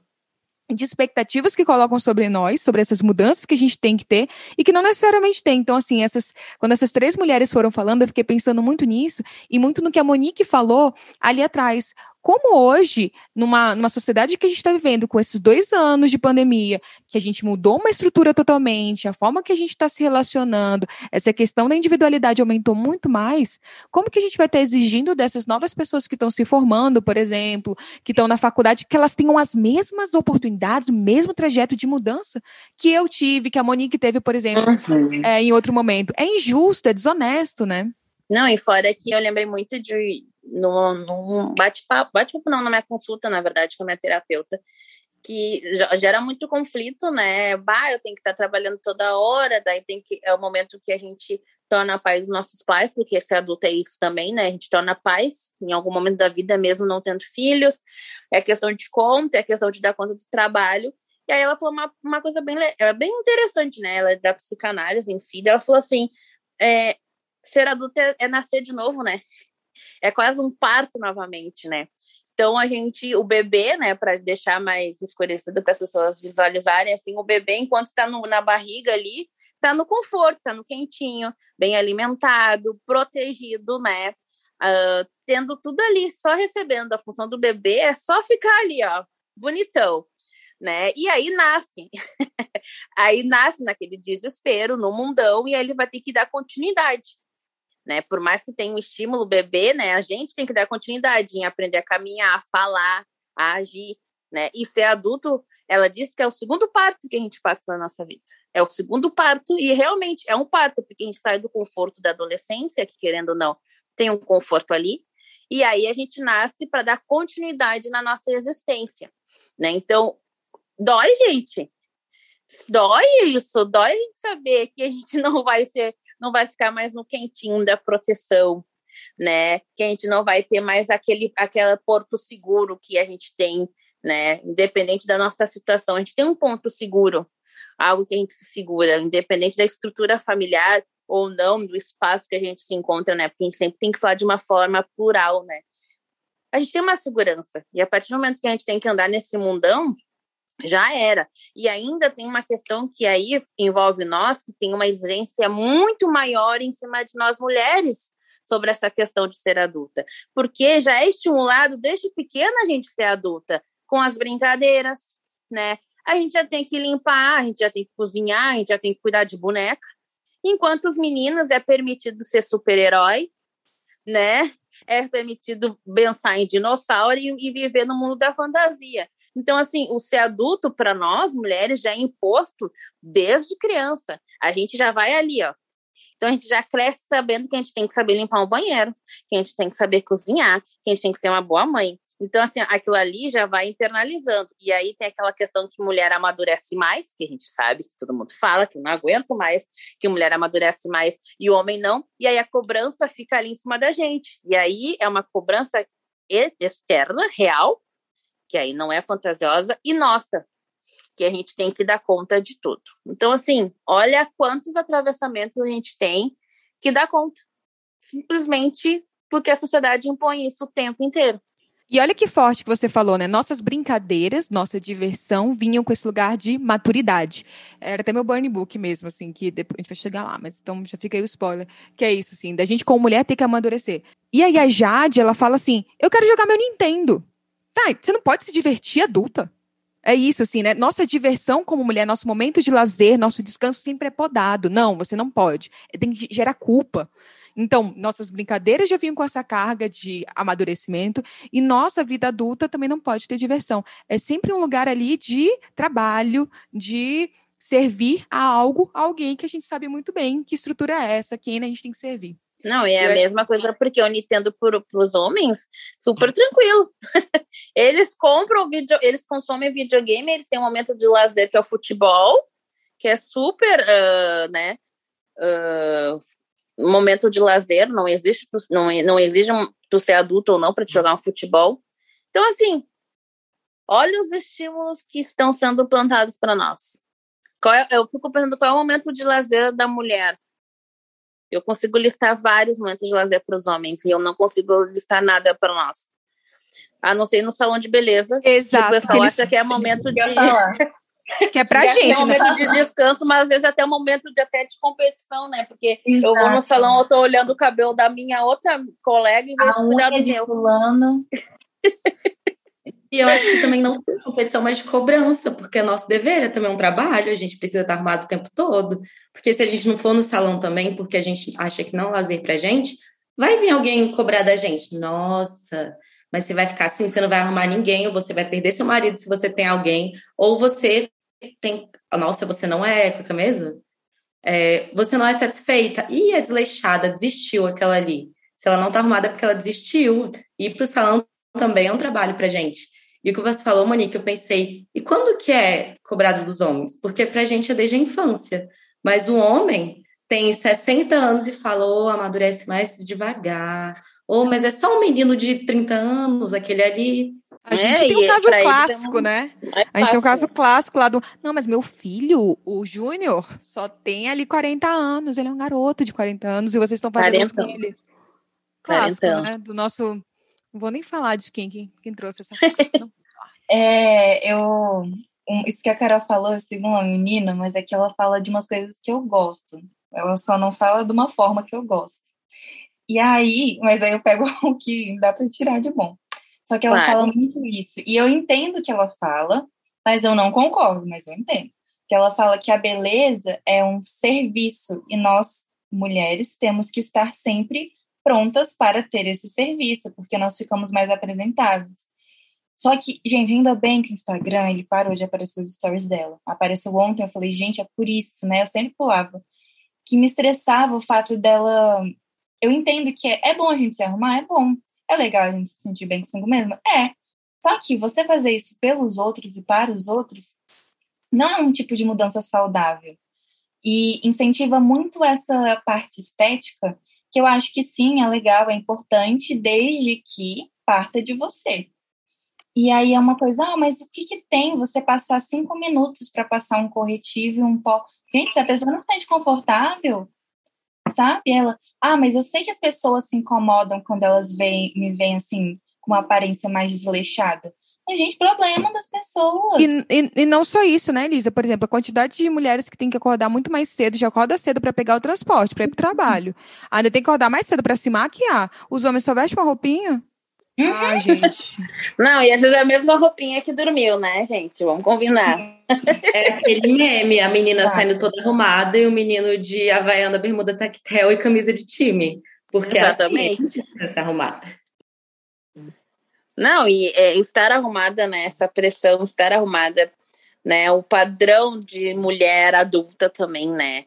de expectativas que colocam sobre nós, sobre essas mudanças que a gente tem que ter e que não necessariamente tem. Então, assim, essas, quando essas três mulheres foram falando, eu fiquei pensando muito nisso e muito no que a Monique falou ali atrás como hoje, numa, numa sociedade que a gente está vivendo, com esses dois anos de pandemia, que a gente mudou uma estrutura totalmente, a forma que a gente está se relacionando, essa questão da individualidade aumentou muito mais, como que a gente vai estar exigindo dessas novas pessoas que estão se formando, por exemplo, que estão na faculdade, que elas tenham as mesmas oportunidades, o mesmo trajeto de mudança que eu tive, que a Monique teve, por exemplo, uhum. é, em outro momento? É injusto, é desonesto, né? Não, e fora que eu lembrei muito de, num, bate-papo, bate-papo não, na minha consulta, na verdade, com a minha terapeuta, que gera muito conflito, né? Bah, eu tenho que estar trabalhando toda hora, daí tem que é o momento que a gente torna pai dos nossos pais, porque ser adulto é isso também, né? A gente torna pais em algum momento da vida, mesmo não tendo filhos. É questão de conta, é questão de dar conta do trabalho. E aí ela falou uma, uma coisa bem, é bem interessante, né? Ela é da psicanálise em si. Ela falou assim: é, ser adulto é, é nascer de novo, né? É quase um parto novamente, né? Então a gente, o bebê, né, para deixar mais escurecido para as pessoas visualizarem, assim, o bebê enquanto está na barriga ali, está no conforto, está no quentinho, bem alimentado, protegido, né? Uh, tendo tudo ali, só recebendo a função do bebê, é só ficar ali, ó, bonitão, né? E aí nasce, *laughs* aí nasce naquele desespero, no mundão, e aí ele vai ter que dar continuidade né? Por mais que tenha um estímulo bebê, né? A gente tem que dar continuidade em aprender a caminhar, a falar, a agir, né? E ser adulto, ela disse que é o segundo parto que a gente passa na nossa vida. É o segundo parto e realmente é um parto porque a gente sai do conforto da adolescência, que querendo ou não, tem um conforto ali, e aí a gente nasce para dar continuidade na nossa existência, né? Então, dói, gente. Dói isso, dói saber que a gente *laughs* não vai ser não vai ficar mais no quentinho da proteção, né? Que a gente não vai ter mais aquele aquela porto seguro que a gente tem, né? Independente da nossa situação, a gente tem um ponto seguro, algo que a gente se segura, independente da estrutura familiar ou não do espaço que a gente se encontra, né? Porque a gente sempre tem que falar de uma forma plural, né? A gente tem uma segurança. E a partir do momento que a gente tem que andar nesse mundão, já era. E ainda tem uma questão que aí envolve nós, que tem uma exigência muito maior em cima de nós mulheres sobre essa questão de ser adulta. Porque já é estimulado desde pequena a gente ser adulta, com as brincadeiras, né? A gente já tem que limpar, a gente já tem que cozinhar, a gente já tem que cuidar de boneca. Enquanto os meninos é permitido ser super-herói, né? É permitido pensar em dinossauro e, e viver no mundo da fantasia. Então, assim, o ser adulto para nós, mulheres, já é imposto desde criança. A gente já vai ali, ó. Então a gente já cresce sabendo que a gente tem que saber limpar um banheiro, que a gente tem que saber cozinhar, que a gente tem que ser uma boa mãe. Então, assim, aquilo ali já vai internalizando. E aí tem aquela questão que mulher amadurece mais, que a gente sabe, que todo mundo fala, que não aguento mais, que mulher amadurece mais e o homem não. E aí a cobrança fica ali em cima da gente. E aí é uma cobrança externa, real, que aí não é fantasiosa, e nossa, que a gente tem que dar conta de tudo. Então, assim, olha quantos atravessamentos a gente tem que dar conta. Simplesmente porque a sociedade impõe isso o tempo inteiro. E olha que forte que você falou, né? Nossas brincadeiras, nossa diversão vinham com esse lugar de maturidade. Era até meu burn book mesmo, assim, que depois a gente vai chegar lá, mas então já fica aí o spoiler, que é isso, assim, da gente como mulher ter que amadurecer. E aí a Jade, ela fala assim: eu quero jogar meu Nintendo. Tá, você não pode se divertir adulta. É isso, assim, né? Nossa diversão como mulher, nosso momento de lazer, nosso descanso sempre é podado. Não, você não pode. Tem que gerar culpa. Então, nossas brincadeiras já vinham com essa carga de amadurecimento e nossa vida adulta também não pode ter diversão. É sempre um lugar ali de trabalho, de servir a algo, a alguém que a gente sabe muito bem que estrutura é essa, quem a gente tem que servir. Não, e é a mesma coisa porque o Nintendo para os homens, super tranquilo. *laughs* eles compram vídeo, eles consomem videogame, eles têm um momento de lazer que é o futebol, que é super, uh, né, uh, momento de lazer, não existe, não, não exige tu ser adulto ou não para te jogar um futebol. Então, assim, olha os estímulos que estão sendo plantados para nós. Qual é, eu fico pensando qual é o momento de lazer da mulher eu consigo listar vários momentos de lazer para os homens e eu não consigo listar nada para nós. A não ser no salão de beleza. Exato. Que o pessoal eles... acha que é momento de. que é pra gente, é um momento de descanso, mas às vezes até um momento de até de competição, né? Porque Exato. eu vou no salão, eu tô olhando o cabelo da minha outra colega em vez de cuidar do meu. Fulano. *laughs* E eu acho que também não ser competição, mas de cobrança, porque é nosso dever é também um trabalho, a gente precisa estar arrumado o tempo todo. Porque se a gente não for no salão também, porque a gente acha que não é lazer pra gente, vai vir alguém cobrar da gente. Nossa, mas você vai ficar assim, você não vai arrumar ninguém, ou você vai perder seu marido se você tem alguém, ou você tem. Nossa, você não é época mesmo? É, você não é satisfeita. E é desleixada, desistiu aquela ali. Se ela não tá arrumada é porque ela desistiu. Ir pro salão também é um trabalho pra gente. E o que você falou, Monique, eu pensei, e quando que é cobrado dos homens? Porque pra gente é desde a infância. Mas o homem tem 60 anos e fala, oh, amadurece mais devagar. Ou, oh, mas é só um menino de 30 anos, aquele ali. A gente é, tem um caso clássico, né? É a gente tem um caso clássico lá do. Não, mas meu filho, o Júnior, só tem ali 40 anos. Ele é um garoto de 40 anos e vocês estão fazendo 40. com ele. Clássico, né? Do nosso não vou nem falar de quem, quem, quem trouxe essa coisa. *laughs* é, eu. Isso que a Carol falou, eu sigo uma menina, mas é que ela fala de umas coisas que eu gosto. Ela só não fala de uma forma que eu gosto. E aí, mas aí eu pego *laughs* o que dá para tirar de bom. Só que ela claro. fala muito isso. E eu entendo o que ela fala, mas eu não concordo, mas eu entendo. Que ela fala que a beleza é um serviço e nós, mulheres, temos que estar sempre prontas para ter esse serviço, porque nós ficamos mais apresentáveis. Só que, gente, ainda bem que o Instagram ele parou de aparecer os stories dela. Apareceu ontem, eu falei, gente, é por isso, né? Eu sempre pulava. Que me estressava o fato dela. Eu entendo que é, é bom a gente se arrumar, é bom. É legal a gente se sentir bem consigo mesma? É. Só que você fazer isso pelos outros e para os outros não é um tipo de mudança saudável. E incentiva muito essa parte estética que eu acho que sim, é legal, é importante, desde que parta de você. E aí é uma coisa, ah, mas o que, que tem você passar cinco minutos para passar um corretivo e um pó? Gente, se a pessoa não se sente confortável, sabe? Ela, ah, mas eu sei que as pessoas se incomodam quando elas veem, me veem assim, com uma aparência mais desleixada. Gente, problema das pessoas. E, e, e, não só isso, né, Elisa? Por exemplo, a quantidade de mulheres que tem que acordar muito mais cedo, já acorda cedo para pegar o transporte, para ir pro trabalho. Ainda tem que acordar mais cedo para se maquiar. Os homens só vestem uma roupinha? Uhum. Ah, gente. *laughs* Não, e às vezes é a mesma roupinha que dormiu, né, gente? Vamos combinar. É aquele meme, a menina ah. saindo toda arrumada e o menino de havaiana, bermuda tactel e camisa de time. Porque Exatamente. é assim, se arrumada. Não, e é, estar arrumada, né? Essa pressão, estar arrumada, né? O padrão de mulher adulta também, né?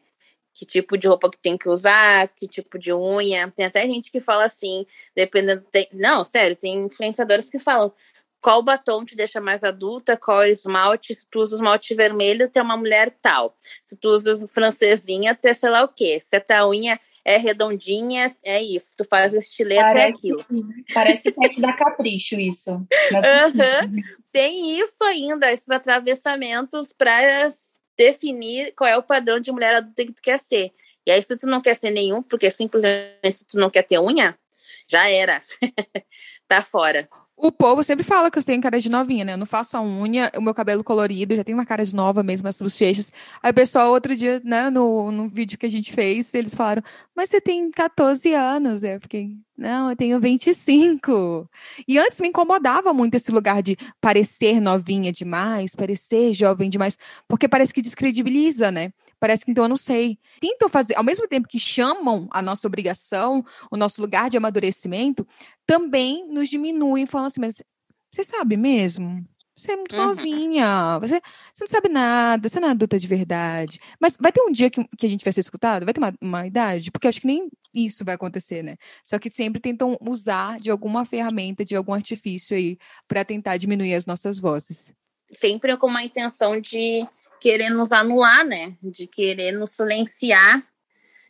que tipo de roupa que tem que usar, que tipo de unha. Tem até gente que fala assim, dependendo. Tem, não, sério, tem influenciadores que falam qual batom te deixa mais adulta, qual esmalte. Se tu usa esmalte vermelho, tem uma mulher tal. Se tu usa francesinha, tem sei lá o quê. Se a tua unha é redondinha, é isso. Tu faz estilete, é parece, é aquilo. Parece pet da capricho, isso. Uhum. Tem isso ainda, esses atravessamentos para definir qual é o padrão de mulher adulta que tu quer ser. E aí, se tu não quer ser nenhum, porque simplesmente se tu não quer ter unha, já era. *laughs* tá fora. O povo sempre fala que eu tenho cara de novinha, né? Eu não faço a unha, o meu cabelo colorido, já tem uma cara de nova mesmo, as bochechas. Aí o pessoal, outro dia, né, no, no vídeo que a gente fez, eles falaram, mas você tem 14 anos. Eu fiquei, não, eu tenho 25. E antes me incomodava muito esse lugar de parecer novinha demais, parecer jovem demais, porque parece que descredibiliza, né? Parece que então eu não sei. Tentam fazer, ao mesmo tempo que chamam a nossa obrigação, o nosso lugar de amadurecimento, também nos diminuem, falando assim, mas você sabe mesmo? Você é muito uhum. novinha, você, você não sabe nada, você não é adulta de verdade. Mas vai ter um dia que, que a gente vai ser escutado? Vai ter uma, uma idade? Porque eu acho que nem isso vai acontecer, né? Só que sempre tentam usar de alguma ferramenta, de algum artifício aí, para tentar diminuir as nossas vozes. Sempre com uma intenção de querer nos anular, né? De querer nos silenciar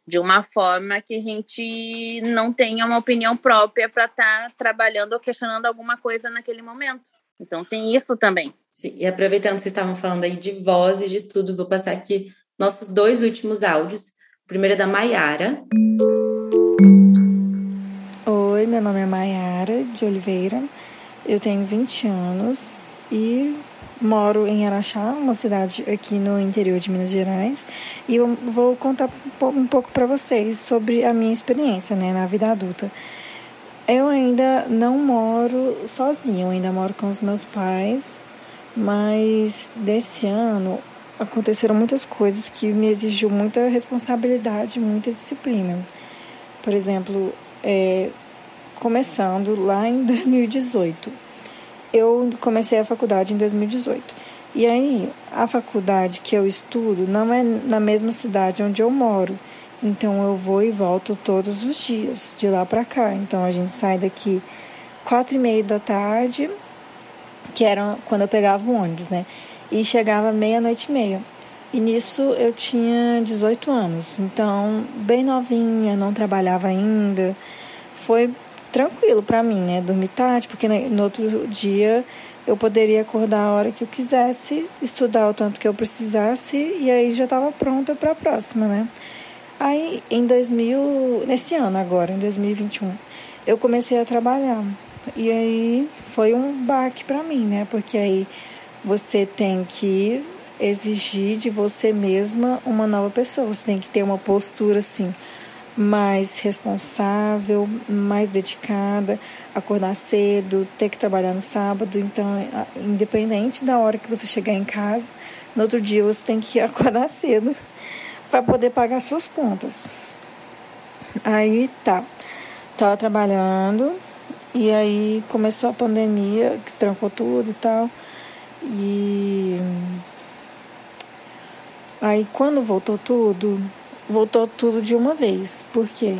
de uma forma que a gente não tenha uma opinião própria para estar tá trabalhando ou questionando alguma coisa naquele momento. Então tem isso também. Sim, e aproveitando que vocês estavam falando aí de voz e de tudo, vou passar aqui nossos dois últimos áudios. O primeiro é da Maiara. Oi, meu nome é Maiara de Oliveira. Eu tenho 20 anos e moro em Araxá, uma cidade aqui no interior de Minas Gerais, e eu vou contar um pouco para vocês sobre a minha experiência né, na vida adulta. Eu ainda não moro sozinha, eu ainda moro com os meus pais, mas desse ano aconteceram muitas coisas que me exigiu muita responsabilidade, muita disciplina. Por exemplo, é, começando lá em 2018 eu comecei a faculdade em 2018. E aí, a faculdade que eu estudo não é na mesma cidade onde eu moro. Então eu vou e volto todos os dias, de lá para cá. Então a gente sai daqui quatro e meia da tarde, que era quando eu pegava o ônibus, né? E chegava meia-noite e meia. E nisso eu tinha 18 anos. Então, bem novinha, não trabalhava ainda. Foi tranquilo para mim, né? Dormir tarde, porque no outro dia eu poderia acordar a hora que eu quisesse, estudar o tanto que eu precisasse e aí já estava pronta para a próxima, né? Aí em 2000, nesse ano agora, em 2021, eu comecei a trabalhar. E aí foi um baque para mim, né? Porque aí você tem que exigir de você mesma uma nova pessoa, você tem que ter uma postura assim mais responsável, mais dedicada, acordar cedo, ter que trabalhar no sábado. Então, independente da hora que você chegar em casa, no outro dia você tem que *laughs* acordar cedo para poder pagar suas contas. Aí tá, tava trabalhando e aí começou a pandemia, que trancou tudo e tal. E aí quando voltou tudo, voltou tudo de uma vez, porque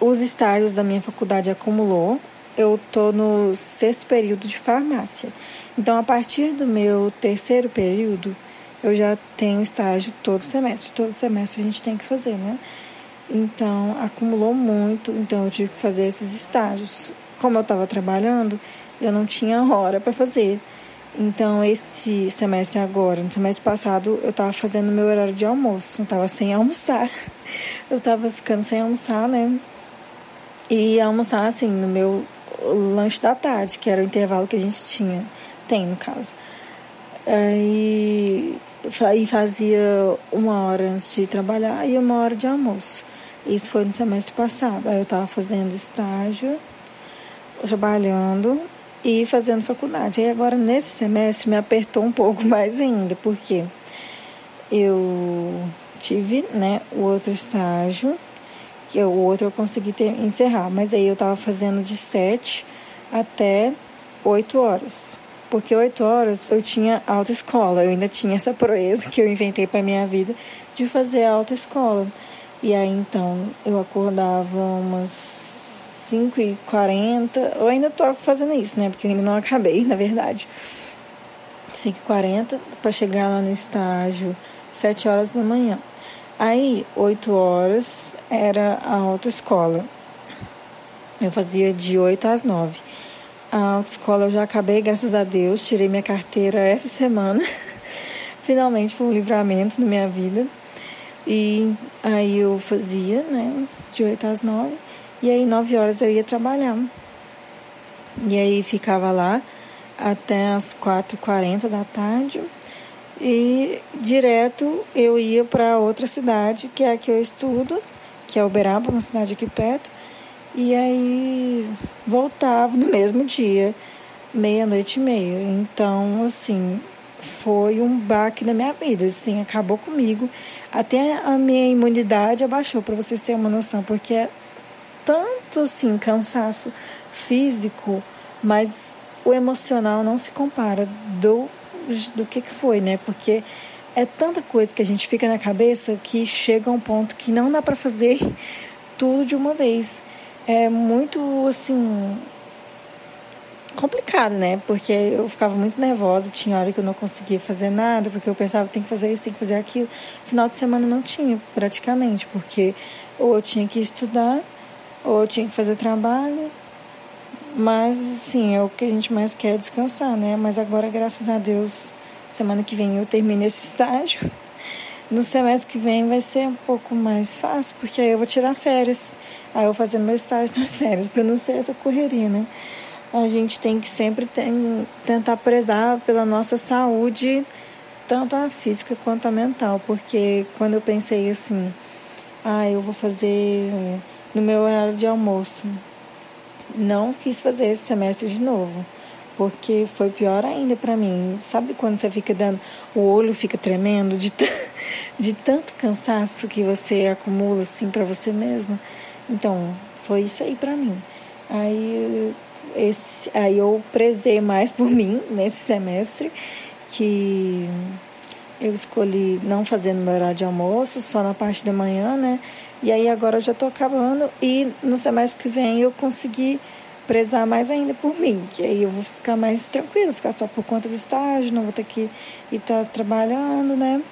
os estágios da minha faculdade acumulou. Eu tô no sexto período de farmácia. Então, a partir do meu terceiro período, eu já tenho estágio todo semestre. Todo semestre a gente tem que fazer, né? Então, acumulou muito, então eu tive que fazer esses estágios. Como eu estava trabalhando, eu não tinha hora para fazer. Então, esse semestre agora, no semestre passado, eu tava fazendo meu horário de almoço, eu tava sem almoçar. *laughs* Eu tava ficando sem almoçar, né? E almoçar, assim, no meu lanche da tarde, que era o intervalo que a gente tinha, tem no caso. Aí, aí fazia uma hora antes de trabalhar e uma hora de almoço. Isso foi no semestre passado. Aí eu tava fazendo estágio, trabalhando e fazendo faculdade. Aí agora nesse semestre me apertou um pouco *laughs* mais ainda, porque eu tive, né, o outro estágio, que o outro eu consegui ter, encerrar, mas aí eu estava fazendo de 7 até 8 horas. Porque 8 horas eu tinha autoescola, eu ainda tinha essa proeza que eu inventei para minha vida de fazer autoescola. E aí então eu acordava umas 5 e 40 Eu ainda tô fazendo isso, né? Porque eu ainda não acabei, na verdade. 5 e 40 para chegar lá no estágio 7 horas da manhã. Aí, 8 horas era a autoescola. Eu fazia de 8 às 9. A autoescola eu já acabei, graças a Deus. Tirei minha carteira essa semana. *laughs* Finalmente foi um livramento na minha vida. E aí eu fazia, né? De 8 às 9. E aí, nove horas eu ia trabalhar. E aí ficava lá até as 4h40 da tarde. E direto eu ia para outra cidade, que é a que eu estudo, que é Uberaba, uma cidade aqui perto. E aí voltava no *laughs* mesmo dia, meia-noite e meia. Então, assim, foi um baque na minha vida, assim, acabou comigo. Até a minha imunidade abaixou, para vocês terem uma noção, porque tanto assim cansaço físico, mas o emocional não se compara do do que que foi, né? Porque é tanta coisa que a gente fica na cabeça que chega a um ponto que não dá para fazer *laughs* tudo de uma vez. É muito assim complicado, né? Porque eu ficava muito nervosa, tinha hora que eu não conseguia fazer nada, porque eu pensava tem que fazer isso, tem que fazer aquilo. Final de semana não tinha, praticamente, porque ou eu tinha que estudar ou eu tinha que fazer trabalho. Mas, sim, é o que a gente mais quer é descansar, né? Mas agora, graças a Deus, semana que vem eu termino esse *laughs* estágio. No semestre que vem vai ser um pouco mais fácil, porque aí eu vou tirar férias. Aí eu vou fazer meu estágio *laughs* nas férias, para não ser essa correria, né? A gente tem que sempre tem, tentar prezar pela nossa saúde, tanto a física quanto a mental, porque quando eu pensei assim, ah, eu vou fazer no meu horário de almoço. Não quis fazer esse semestre de novo, porque foi pior ainda para mim. Sabe quando você fica dando, o olho fica tremendo de, *laughs* de tanto cansaço que você acumula assim para você mesmo? Então, foi isso aí para mim. Aí, esse, aí eu prezei mais por *laughs* mim nesse semestre, que eu escolhi não fazer no meu horário de almoço, só na parte da manhã, né? E aí agora eu já estou acabando e no semestre que vem eu consegui prezar mais ainda por mim, que aí eu vou ficar mais tranquila, ficar só por conta do estágio, não vou ter que estar tá trabalhando, né?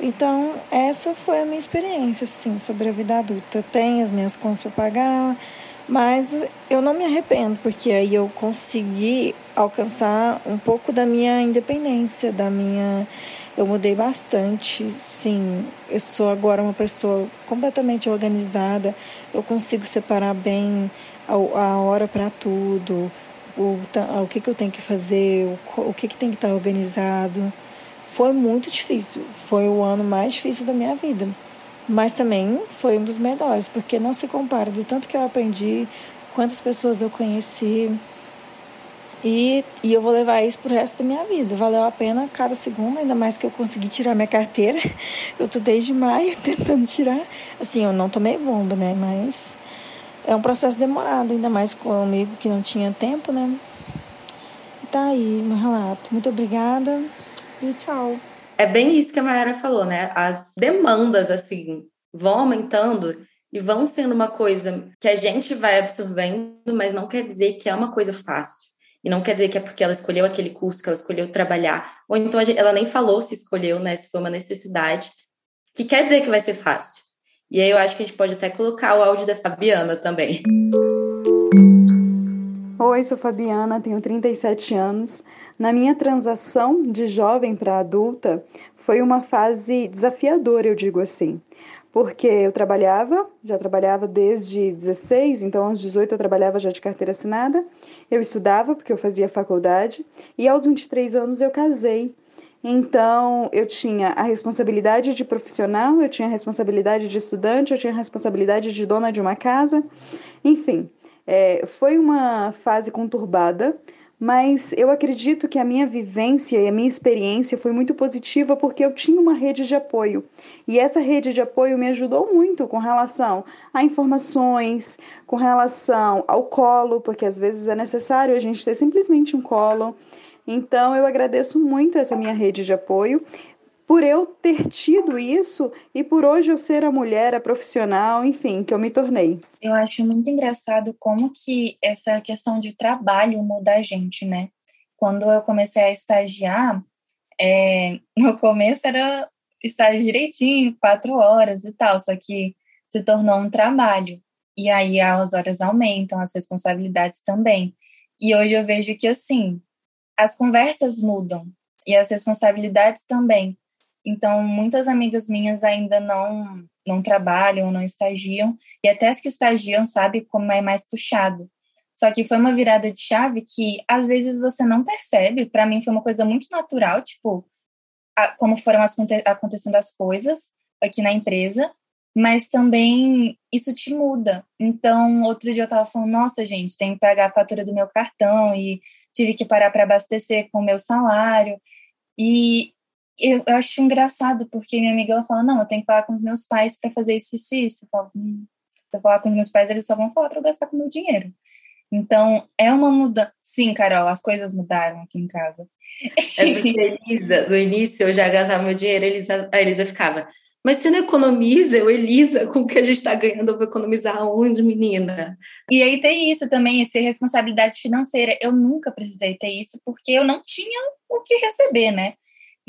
Então, essa foi a minha experiência, assim, sobre a vida adulta. Tem as minhas contas para pagar, mas eu não me arrependo, porque aí eu consegui alcançar um pouco da minha independência, da minha eu mudei bastante, sim. Eu sou agora uma pessoa completamente organizada. Eu consigo separar bem a, a hora para tudo, o, o que, que eu tenho que fazer, o, o que, que tem que estar tá organizado. Foi muito difícil. Foi o ano mais difícil da minha vida. Mas também foi um dos melhores, porque não se compara do tanto que eu aprendi, quantas pessoas eu conheci. E, e eu vou levar isso pro resto da minha vida. Valeu a pena cada segundo, ainda mais que eu consegui tirar minha carteira. *laughs* Eu tô desde maio *laughs* tentando tirar. Assim, eu não tomei bomba, né? Mas é um processo demorado, ainda mais comigo que não tinha tempo, né? Tá aí meu relato. Muito obrigada e tchau. É bem isso que a Mayara falou, né? As demandas, assim, vão aumentando e vão sendo uma coisa que a gente vai absorvendo, mas não quer dizer que é uma coisa fácil. E não quer dizer que é porque ela escolheu aquele curso, que ela escolheu trabalhar, ou então ela nem falou se escolheu, né? Se foi uma necessidade, que quer dizer que vai ser fácil. E aí eu acho que a gente pode até colocar o áudio da Fabiana também. Oi, sou Fabiana, tenho 37 anos. Na minha transação de jovem para adulta, foi uma fase desafiadora, eu digo assim. Porque eu trabalhava, já trabalhava desde 16, então aos 18 eu trabalhava já de carteira assinada. Eu estudava, porque eu fazia faculdade, e aos 23 anos eu casei. Então, eu tinha a responsabilidade de profissional, eu tinha a responsabilidade de estudante, eu tinha a responsabilidade de dona de uma casa, enfim. É, foi uma fase conturbada, mas eu acredito que a minha vivência e a minha experiência foi muito positiva porque eu tinha uma rede de apoio. E essa rede de apoio me ajudou muito com relação a informações, com relação ao colo, porque às vezes é necessário a gente ter simplesmente um colo. Então eu agradeço muito essa minha rede de apoio por eu ter tido isso e por hoje eu ser a mulher, a profissional, enfim, que eu me tornei. Eu acho muito engraçado como que essa questão de trabalho muda a gente, né? Quando eu comecei a estagiar, é, *laughs* no começo era estágio direitinho, quatro horas e tal, só que se tornou um trabalho. E aí as horas aumentam, as responsabilidades também. E hoje eu vejo que, assim, as conversas mudam e as responsabilidades também. Então, muitas amigas minhas ainda não não trabalham, não estagiam, e até as que estagiam sabem como é mais puxado. Só que foi uma virada de chave que às vezes você não percebe. Para mim foi uma coisa muito natural, tipo, a, como foram as, acontecendo as coisas aqui na empresa, mas também isso te muda. Então, outro dia eu tava falando, nossa, gente, tem que pagar a fatura do meu cartão e tive que parar para abastecer com o meu salário. E eu, eu, acho engraçado, porque minha amiga ela fala: Não, eu tenho que falar com os meus pais para fazer isso, isso e isso. Eu falo: hum, Se eu falar com os meus pais, eles só vão falar para eu gastar com o meu dinheiro. Então, é uma mudança. Sim, Carol, as coisas mudaram aqui em casa. É porque a Elisa, no início, eu já gastava meu dinheiro, a Elisa, a Elisa ficava. Mas você não economiza, eu, Elisa, com o que a gente está ganhando, eu vou economizar onde, menina? E aí tem isso também, essa responsabilidade financeira. Eu nunca precisei ter isso, porque eu não tinha o que receber, né?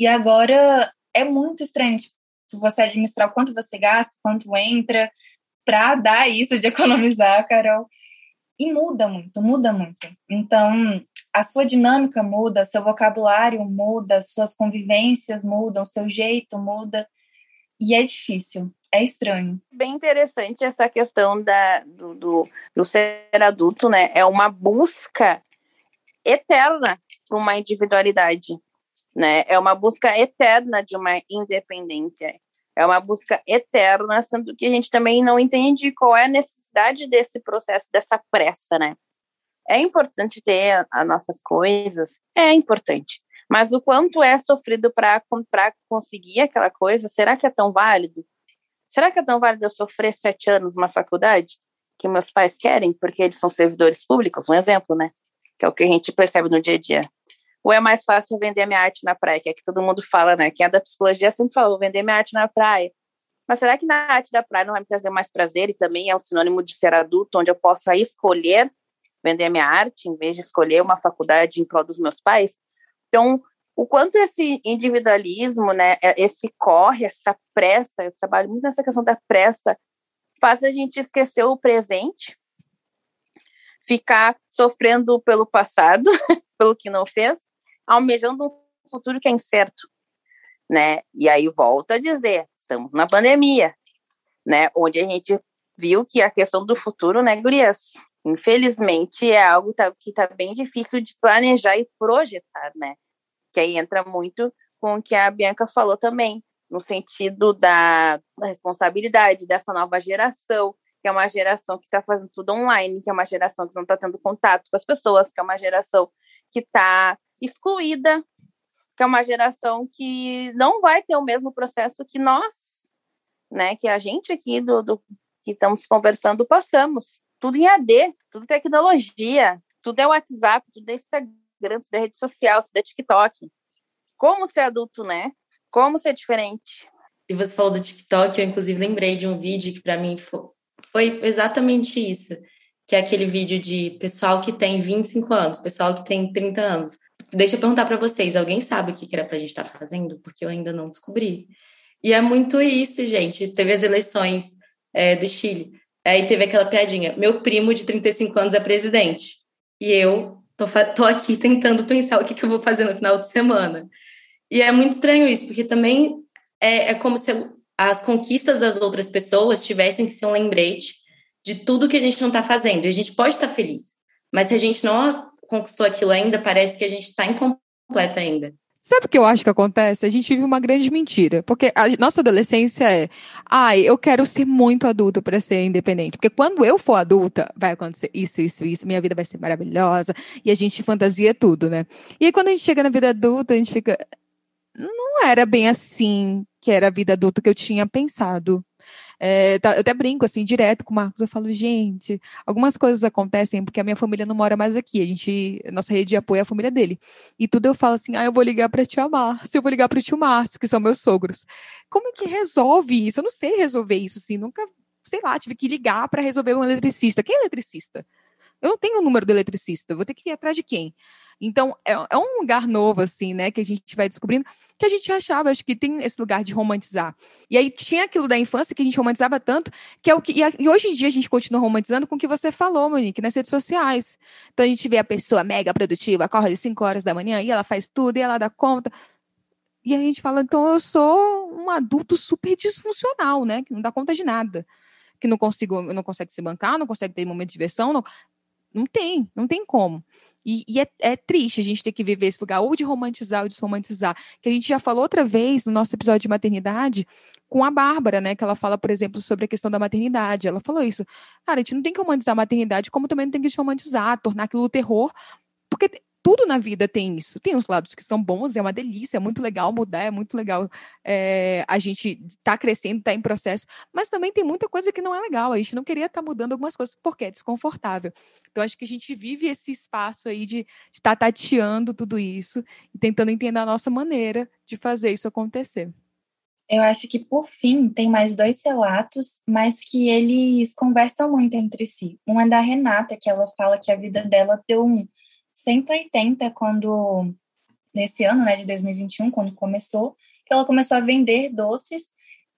E agora é muito estranho tipo, você administrar o quanto você gasta, quanto entra, para dar isso de *laughs* economizar, Carol. E muda muito, muda muito. Então, a sua dinâmica muda, seu vocabulário muda, suas convivências mudam, seu jeito muda. E é difícil, é estranho. Bem interessante essa questão da, do, do, do ser adulto, né? É uma busca eterna para uma individualidade né? É uma busca eterna de uma independência. É uma busca eterna, sendo que a gente também não entende qual é a necessidade desse processo, dessa pressa, né? É importante ter as nossas coisas, é importante. Mas o quanto é sofrido para conseguir aquela coisa, será que é tão válido? Será que é tão válido eu sofrer sete anos numa faculdade que meus pais querem, porque eles são servidores públicos, um exemplo, né? Que é o que a gente percebe no dia a dia. Ou é mais fácil vender minha arte na praia, que é que todo mundo fala, né? Quem é da psicologia sempre fala, vou vender minha arte na praia. Mas será que na arte da praia não vai me trazer mais prazer e também é um sinônimo de ser adulto, onde eu possa escolher vender minha arte em vez de escolher uma faculdade em prol dos meus pais? Então, o quanto esse individualismo, né, é, esse corre, essa pressa, eu trabalho muito nessa questão da pressa, faz a gente esquecer o presente, ficar sofrendo pelo passado, *laughs* pelo que não fez, almejando um futuro que é incerto, né? E aí volta a dizer, estamos na pandemia, né? Onde a gente viu que a questão do futuro, né, gurias? Infelizmente é algo tá, que tá bem difícil de planejar e projetar, né? Que aí entra muito com o que a Bianca falou também, no sentido da, da responsabilidade dessa nova geração, que é uma geração que está fazendo tudo online, que é uma geração que não está tendo contato com as pessoas, que é uma geração que está excluída, que é uma geração que não vai ter o mesmo processo que nós, né, que a gente aqui do, do que estamos conversando passamos. Tudo em AD, tudo tecnologia, tudo é WhatsApp, tudo é Instagram, tudo é rede social, tudo é TikTok. Como ser adulto, né? Como ser diferente? E você falou do TikTok, eu inclusive lembrei de um vídeo que para mim foi, exatamente isso, que é aquele vídeo de pessoal que tem 25 anos, pessoal que tem 30 anos, Deixa eu perguntar para vocês, alguém sabe o que era para a gente estar tá fazendo? Porque eu ainda não descobri. E é muito isso, gente. Teve as eleições é, do Chile. Aí teve aquela piadinha: meu primo de 35 anos é presidente. e eu tô, tô aqui tentando pensar o que, que eu vou fazer no final de semana. E é muito estranho isso, porque também é, é como se as conquistas das outras pessoas tivessem que ser um lembrete de tudo que a gente não está fazendo. E a gente pode estar tá feliz, mas se a gente não conquistou aquilo ainda, parece que a gente está incompleta ainda. Sabe o que eu acho que acontece? A gente vive uma grande mentira. Porque a nossa adolescência é, ai, eu quero ser muito adulto para ser independente. Porque quando eu for adulta, vai acontecer isso, isso, isso, minha vida vai ser maravilhosa. E a gente fantasia tudo, né? E aí quando a gente chega na vida adulta, a gente fica. Não era bem assim que era a vida adulta que eu tinha pensado. É, tá, eu até brinco assim, direto com o Marcos, eu falo, gente, algumas coisas acontecem porque a minha família não mora mais aqui, a gente, nossa rede de apoio é a família dele. E tudo eu falo assim, ah, eu vou ligar para tia Márcia, eu vou ligar para tio Márcio, que são meus sogros. Como é que resolve isso? Eu não sei resolver isso, assim, nunca, sei lá, tive que ligar para resolver um eletricista. Quem é eletricista? Eu não tenho o número do eletricista, vou ter que ir atrás de quem? Então, é, é, um lugar novo, assim, né, que a gente vai descobrindo, que a gente achava, acho que tem esse lugar de romantizar. E aí tinha aquilo da infância que a gente romantizava tanto, que é o que. E, a, e hoje em dia a gente continua romantizando com o que você falou, Monique, nas redes sociais. Então a gente vê a pessoa mega produtiva, corre às 5 horas da manhã, e ela faz tudo, e ela dá conta. E a gente fala, então eu sou um adulto super disfuncional, né? Que não dá conta de nada. Que não consigo, não consegue se bancar, não consegue ter momento de diversão, não, não tem, não tem como. E, e é, é, triste a gente ter que viver esse lugar, ou de romantizar ou desromantizar. Que a gente já falou outra vez no nosso episódio de maternidade com a Bárbara, né? Que ela fala, por exemplo, sobre a questão da maternidade. Ela falou isso. Cara, a gente não tem que romantizar a maternidade, como também não tem que desromantizar, tornar aquilo terror, porque tudo na vida tem isso. Tem os lados que são bons, é uma delícia, é muito legal mudar, é muito legal é, a gente estar tá crescendo, tá em processo, mas também tem muita coisa que não é legal. A gente não queria estar tá mudando algumas coisas porque é desconfortável. Então, acho que a gente vive esse espaço aí de estar tá tateando tudo isso e tentando entender a nossa maneira de fazer isso acontecer. Eu acho que, por fim, tem mais dois relatos, mas que eles conversam muito entre si. Um é da Renata, que ela fala que a vida dela deu um 180 quando nesse ano, né, de 2021, quando começou, ela começou a vender doces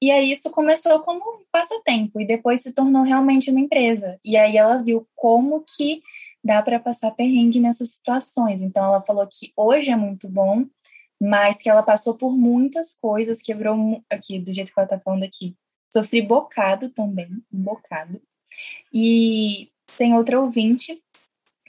e aí isso começou como um passatempo e depois se tornou realmente uma empresa. E aí ela viu como que dá para passar perrengue nessas situações. Então ela falou que hoje é muito bom, mas que ela passou por muitas coisas, quebrou aqui do jeito que ela tá falando aqui. Sofri bocado também, um bocado. E tem outra ouvinte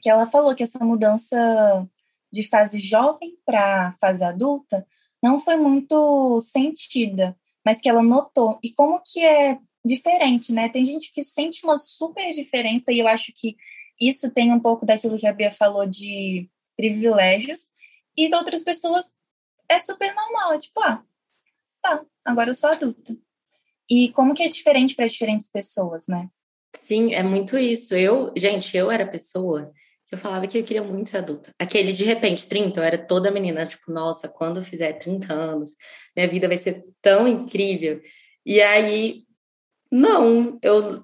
que ela falou que essa mudança de fase jovem para fase adulta não foi muito sentida, mas que ela notou. E como que é diferente, né? Tem gente que sente uma super diferença e eu acho que isso tem um pouco daquilo que a Bia falou de privilégios e outras pessoas é super normal, tipo, ah, tá, agora eu sou adulta. E como que é diferente para diferentes pessoas, né? Sim, é muito isso. Eu, gente, eu era pessoa eu falava que eu queria muito ser adulta. Aquele, de repente, 30, eu era toda menina, tipo, nossa, quando eu fizer 30 anos, minha vida vai ser tão incrível. E aí, não, eu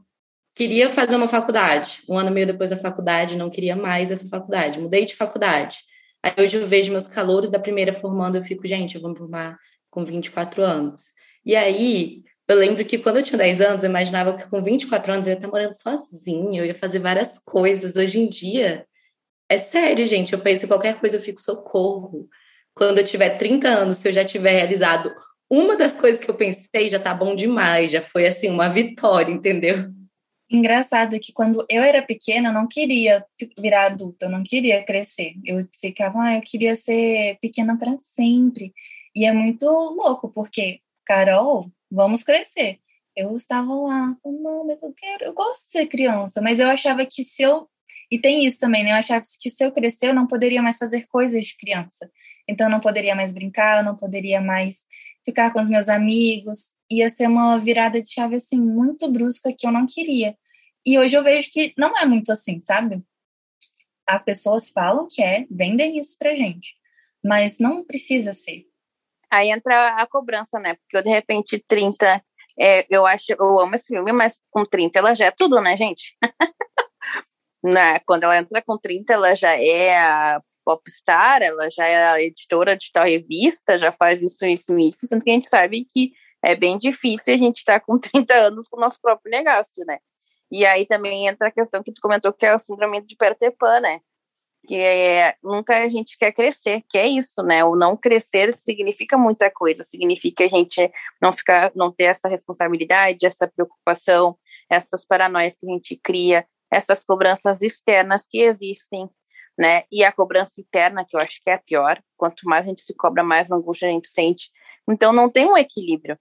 queria fazer uma faculdade. Um ano e meio depois da faculdade, não queria mais essa faculdade. Mudei de faculdade. Aí hoje eu vejo meus calouros da primeira formando, eu fico, gente, eu vou me formar com 24 anos. E aí, eu lembro que quando eu tinha 10 anos, eu imaginava que com 24 anos eu ia estar morando sozinha, eu ia fazer várias coisas. Hoje em dia, é sério, gente. Eu penso em qualquer coisa, eu fico socorro. Quando eu tiver 30 anos, se eu já tiver realizado uma das coisas que eu pensei, já tá bom demais. Já foi assim, uma vitória, entendeu? Engraçado que quando eu era pequena, eu não queria virar adulta, eu não queria crescer. Eu ficava, ah, eu queria ser pequena para sempre. E é muito louco, porque, Carol, vamos crescer. Eu estava lá, não, mas eu quero, eu gosto de ser criança, mas eu achava que se eu e tem isso também, né? Eu achava que se eu crescer, eu não poderia mais fazer coisas de criança. Então, eu não poderia mais brincar, eu não poderia mais ficar com os meus amigos. Ia ser uma virada de chave, assim, muito brusca que eu não queria. E hoje eu vejo que não é muito assim, sabe? As pessoas falam que é, vendem isso pra gente. Mas não precisa ser. Aí entra a cobrança, né? Porque eu, de repente, 30, é, eu acho, eu amo esse filme, mas com 30 ela já é tudo, né, gente? *laughs* né, quando ela entra com 30, ela já é a popstar, ela já é a editora de tal revista, já faz isso, isso, isso, sendo que a gente sabe que é bem difícil a gente estar tá com *laughs* 30 anos com o nosso próprio negócio, né? E aí também entra a questão que tu comentou, que é o síndrome de Peter Pan, né? que é, nunca a gente quer crescer, que é isso, né? O não crescer significa muita coisa, significa a gente não ficar, não ter essa responsabilidade, essa preocupação, essas paranoias que a gente cria, essas cobranças externas que existem, né? E a cobrança interna, que eu acho que é a pior, quanto mais a gente se cobra, mais angústia a gente sente. Então não tem um equilíbrio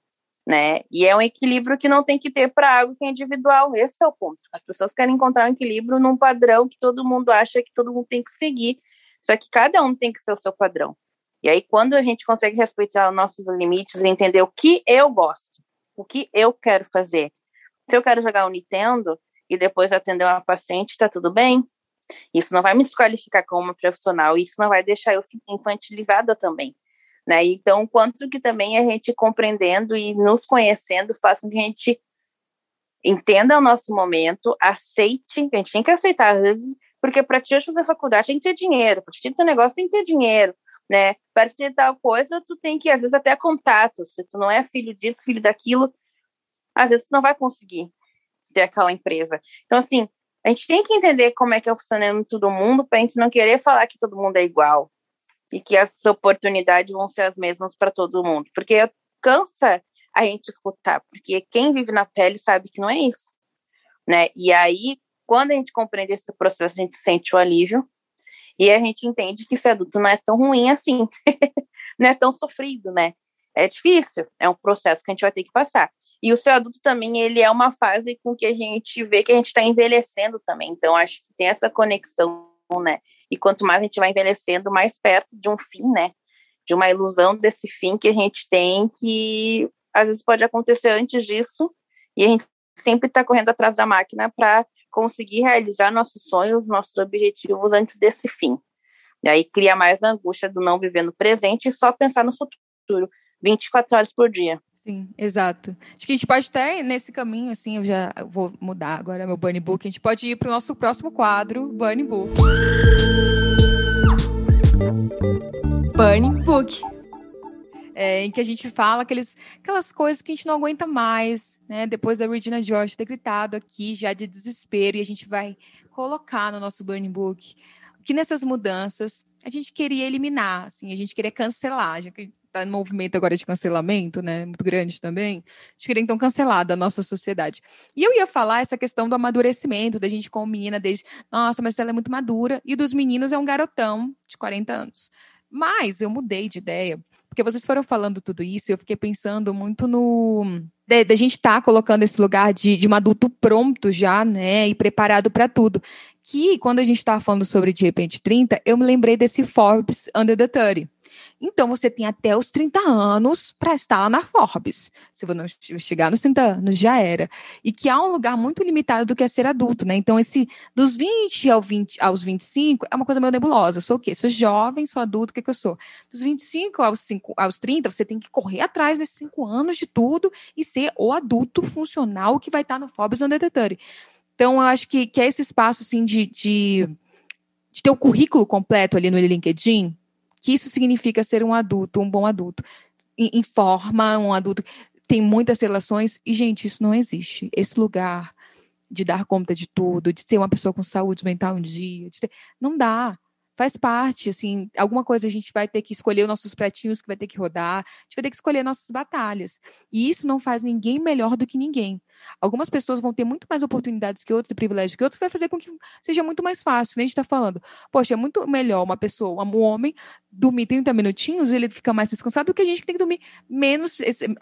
né? E é um equilíbrio que não tem que ter para algo que é individual. Esse é o ponto. As pessoas querem encontrar um equilíbrio num padrão que todo mundo acha que todo mundo tem que seguir. Só que cada um tem que ser o seu padrão. E aí, quando a gente consegue respeitar os nossos limites e entender o que eu gosto, o que eu quero fazer. Se eu quero jogar o Nintendo e depois atender uma paciente, tá tudo bem? Isso não vai me desqualificar como uma profissional, isso não vai deixar eu infantilizada também. Né? Então, quanto que também a gente compreendendo e nos conhecendo faz com que a gente entenda o nosso momento, aceite, a gente tem que aceitar, às vezes, porque para te fazer faculdade tem que ter dinheiro, para te ter negócio tem que ter dinheiro, né? Para ter tal coisa, tu tem que, às vezes, até contato, se tu não é filho disso, filho daquilo, às vezes tu não vai conseguir ter aquela empresa. Então, assim, a gente tem que entender como é que é o funcionamento do mundo para a gente não querer falar que todo mundo é igual, e que as oportunidades vão ser as mesmas para todo mundo. Porque cansa a gente escutar, porque quem vive na pele sabe que não é isso, né? E aí, quando a gente compreende esse processo, a gente sente o alívio e a gente entende que ser adulto não é tão ruim assim, *laughs* não é tão sofrido, né? É difícil, é um processo que a gente vai ter que passar. E o ser adulto também, ele é uma fase com que a gente vê que a gente está envelhecendo também. Então, acho que tem essa conexão, né? E quanto mais a gente vai envelhecendo, mais perto de um fim, né? De uma ilusão desse fim que a gente tem, que às vezes pode acontecer antes disso, e a gente sempre está correndo atrás da máquina para conseguir realizar nossos sonhos, nossos objetivos antes desse fim. E aí cria mais angústia do não viver no presente e só pensar no futuro, 24 horas por dia. Sim, exato. Acho que a gente pode até nesse caminho, assim, eu já vou mudar agora meu Bunny Book, a gente pode ir para o nosso próximo quadro, Bunny Book. Bunny Book. É, em que a gente fala aqueles, aquelas coisas que a gente não aguenta mais, né? Depois da Regina George ter gritado aqui já de desespero, e a gente vai colocar no nosso Burning Book que nessas mudanças a gente queria eliminar, assim, a gente queria cancelar, já que está no movimento agora de cancelamento, né, muito grande também, a gente queria então cancelar da nossa sociedade. E eu ia falar essa questão do amadurecimento, da gente com menina desde, nossa, mas ela é muito madura, e dos meninos é um garotão de 40 anos. Mas eu mudei de ideia, porque vocês foram falando tudo isso, e eu fiquei pensando muito no da gente estar tá colocando esse lugar de, de um adulto pronto já, né, e preparado para tudo. Que quando a gente estava falando sobre de repente 30, eu me lembrei desse Forbes Under the 30 então, você tem até os 30 anos para estar na Forbes. Se você não chegar nos 30 anos, já era. E que há um lugar muito limitado do que é ser adulto, né? Então, esse dos 20 ao 20, aos 25 é uma coisa meio nebulosa. Eu sou o quê? Sou jovem, sou adulto, o que, que eu sou? Dos 25 aos, 5, aos 30, você tem que correr atrás desses 5 anos de tudo e ser o adulto funcional que vai estar no Forbes Under the 30. Então, eu acho que, que é esse espaço, assim, de, de, de ter o currículo completo ali no LinkedIn, que isso significa ser um adulto, um bom adulto. Informa um adulto, tem muitas relações, e, gente, isso não existe. Esse lugar de dar conta de tudo, de ser uma pessoa com saúde mental um dia, ter... não dá faz parte, assim, alguma coisa a gente vai ter que escolher os nossos pratinhos que vai ter que rodar, a gente vai ter que escolher nossas batalhas. E isso não faz ninguém melhor do que ninguém. Algumas pessoas vão ter muito mais oportunidades que outros e privilégios que outros, que vai fazer com que seja muito mais fácil. Né? A gente está falando, poxa, é muito melhor uma pessoa, um homem, dormir 30 minutinhos, ele fica mais descansado do que a gente que tem que dormir menos,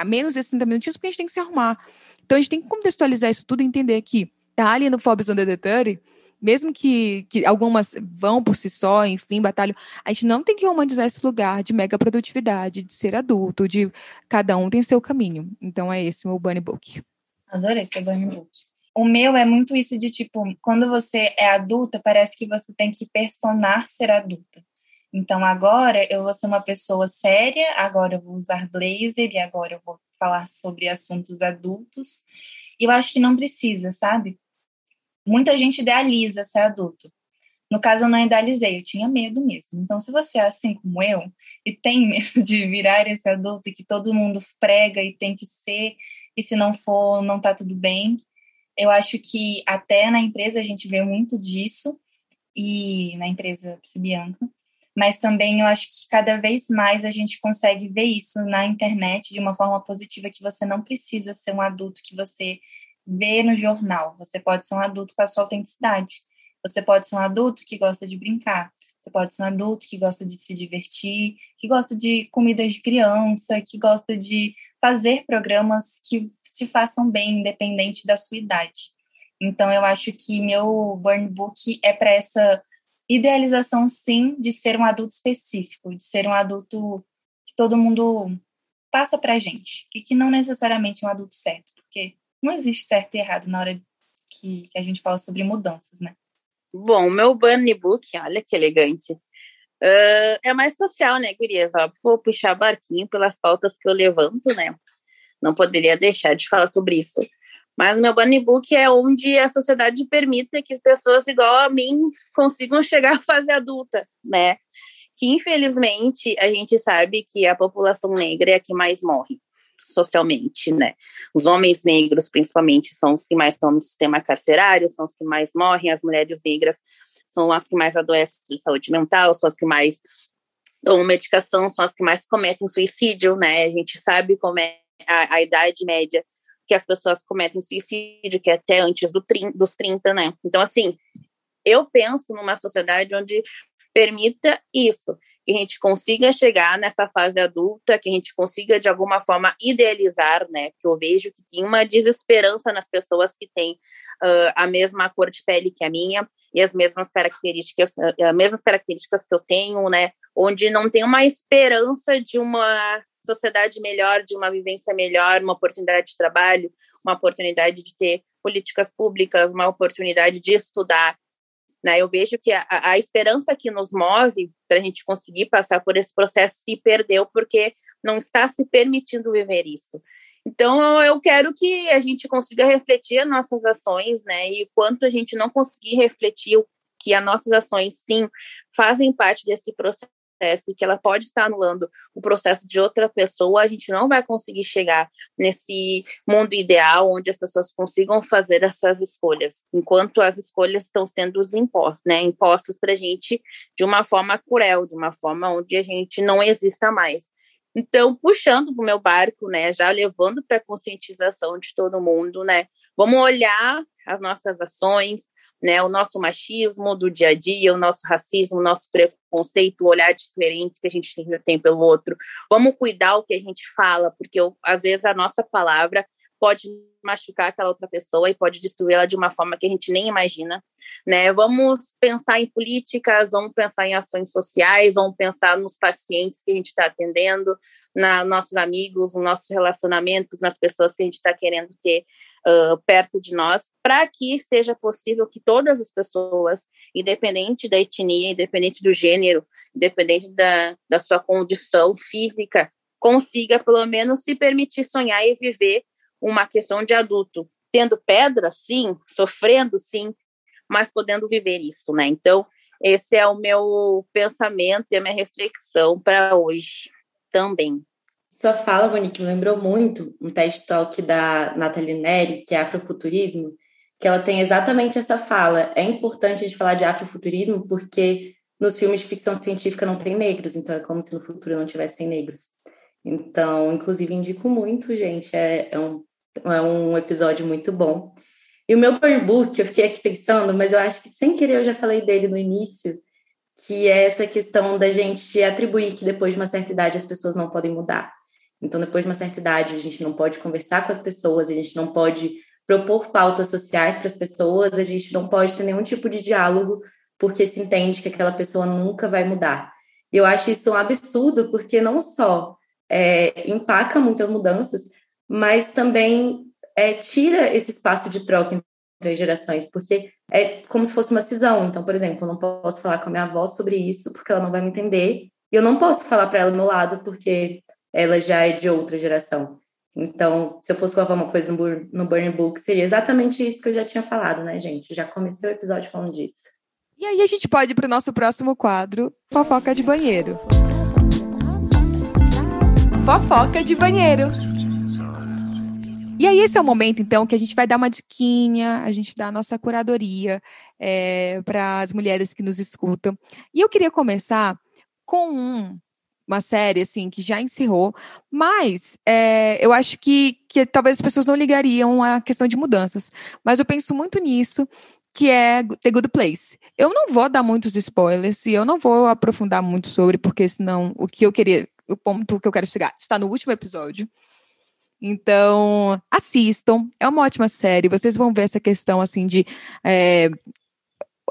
menos esses 30 minutinhos, porque a gente tem que se arrumar. Então a gente tem que contextualizar isso tudo e entender que tá ali no Forbes Under the 30, mesmo que, que algumas vão por si só, enfim, batalham, a gente não tem que romantizar esse lugar de mega produtividade, de ser adulto, de cada um tem seu caminho. Então é esse o meu Bunny Book. Adorei seu Bunny Book. O meu é muito isso de tipo, quando você é adulta, parece que você tem que personar ser adulta. Então agora eu vou ser uma pessoa séria, agora eu vou usar blazer e agora eu vou falar sobre assuntos adultos. E eu acho que não precisa, sabe? muita gente idealiza ser adulto. No caso, eu não idealizei, eu tinha medo mesmo. Então, se você é assim como eu e tem medo *laughs* de virar esse adulto que todo mundo prega e tem que ser, e se não for, não tá tudo bem, eu acho que até na empresa a gente vê muito disso. e na empresa Psibianca, mas também eu acho que cada vez mais a gente consegue ver isso na internet de uma forma positiva que você não precisa ser um adulto que você vê no jornal. Você pode ser um adulto com a sua autenticidade. Você pode ser um adulto que gosta de brincar. Você pode ser um adulto que gosta de se divertir, que gosta de comidas de criança, que gosta de fazer programas que te façam bem, independente da sua idade. Então, eu acho que meu burn book é para essa idealização, sim, de ser um adulto específico, de ser um adulto que todo mundo passa para gente, e que não necessariamente é um adulto certo, porque não existe certo e errado na hora que, que a gente fala sobre mudanças, né? Bom, meu bunny book, olha que elegante, uh, é mais social, né, gurias? Óbvio, vou puxar barquinho pelas pautas que eu levanto, né? Não poderia deixar de falar sobre isso. Mas meu bunny book é onde a sociedade permita que pessoas igual a mim consigam chegar à fase adulta, né? Que infelizmente a gente sabe que a população negra é a que mais morre socialmente, né? Os homens negros, principalmente, são os que mais estão no sistema carcerário, são os que mais morrem, as mulheres negras são as que mais adoecem de saúde mental, são as que mais tomam medicação, são as que mais cometem suicídio, né? A gente sabe como é a, a idade média que as pessoas cometem suicídio, que é até antes do dos 30, né? Então, assim, eu penso numa sociedade onde permita isso, que a gente consiga chegar nessa fase adulta, que a gente consiga, de alguma forma, idealizar, né? Que eu vejo que tem uma desesperança nas pessoas que têm uh, a mesma cor de pele que a minha e as mesmas características, as mesmas características que eu tenho, né? Onde não tem uma esperança de uma sociedade melhor, de uma vivência melhor, uma oportunidade de trabalho, uma oportunidade de ter políticas públicas, uma oportunidade de estudar. Né? Eu vejo que a, a esperança que nos move para a gente conseguir passar por esse processo se perdeu porque não está se permitindo viver isso. Então, eu quero que a gente consiga refletir as nossas ações, né? E quanto a gente não conseguir refletir que as nossas ações, sim, fazem parte desse processo e que ela pode estar anulando o processo de outra pessoa, a gente não vai conseguir chegar nesse mundo ideal onde as pessoas consigam fazer as suas escolhas, enquanto as escolhas estão sendo impostas, né, impostas para a gente de uma forma cruel, de uma forma onde a gente não exista mais. Então, puxando para o meu barco, né, já levando para a conscientização de todo mundo, né, vamos olhar as nossas ações, né, o nosso machismo do dia a dia, o nosso racismo, o nosso preconceito, o olhar diferente que a gente tem pelo outro. Vamos cuidar o que a gente fala, porque às vezes a nossa palavra pode machucar aquela outra pessoa e pode destruí-la de uma forma que a gente nem imagina, né? Vamos pensar em políticas, vamos pensar em ações sociais, vamos pensar nos pacientes que a gente está atendendo, na nossos amigos, nos nossos relacionamentos, nas pessoas que a gente está querendo ter uh, perto de nós, para que seja possível que todas as pessoas, independente da etnia, independente do gênero, independente da, da sua condição física, consiga pelo menos se permitir sonhar e viver uma questão de adulto, tendo pedra, sim, sofrendo, sim, mas podendo viver isso, né? Então, esse é o meu pensamento e a minha reflexão para hoje também. Sua fala, Monique, me lembrou muito um TED Talk da Nathalie Neri, que é Afrofuturismo, que ela tem exatamente essa fala. É importante a gente falar de afrofuturismo porque nos filmes de ficção científica não tem negros, então é como se no futuro não tivessem negros. Então, inclusive, indico muito, gente. É, é, um, é um episódio muito bom. E o meu burn book, eu fiquei aqui pensando, mas eu acho que sem querer eu já falei dele no início, que é essa questão da gente atribuir que depois de uma certa idade as pessoas não podem mudar. Então, depois de uma certa idade, a gente não pode conversar com as pessoas, a gente não pode propor pautas sociais para as pessoas, a gente não pode ter nenhum tipo de diálogo, porque se entende que aquela pessoa nunca vai mudar. E eu acho isso um absurdo, porque não só é, empaca muitas mudanças, mas também é, tira esse espaço de troca entre as gerações, porque é como se fosse uma cisão. Então, por exemplo, eu não posso falar com a minha avó sobre isso, porque ela não vai me entender, e eu não posso falar para ela do meu lado, porque ela já é de outra geração. Então, se eu fosse colocar uma coisa no, no Burning Book, seria exatamente isso que eu já tinha falado, né, gente? Já comecei o episódio falando disso. E aí a gente pode ir para o nosso próximo quadro, Fofoca de Banheiro. Fofoca de Banheiro. E aí, esse é o momento, então, que a gente vai dar uma diquinha, a gente dá a nossa curadoria é, para as mulheres que nos escutam. E eu queria começar com um, uma série, assim, que já encerrou, mas é, eu acho que, que talvez as pessoas não ligariam à questão de mudanças. Mas eu penso muito nisso, que é The Good Place. Eu não vou dar muitos spoilers e eu não vou aprofundar muito sobre, porque senão o que eu queria, o ponto que eu quero chegar está no último episódio. Então, assistam. É uma ótima série. Vocês vão ver essa questão assim de é,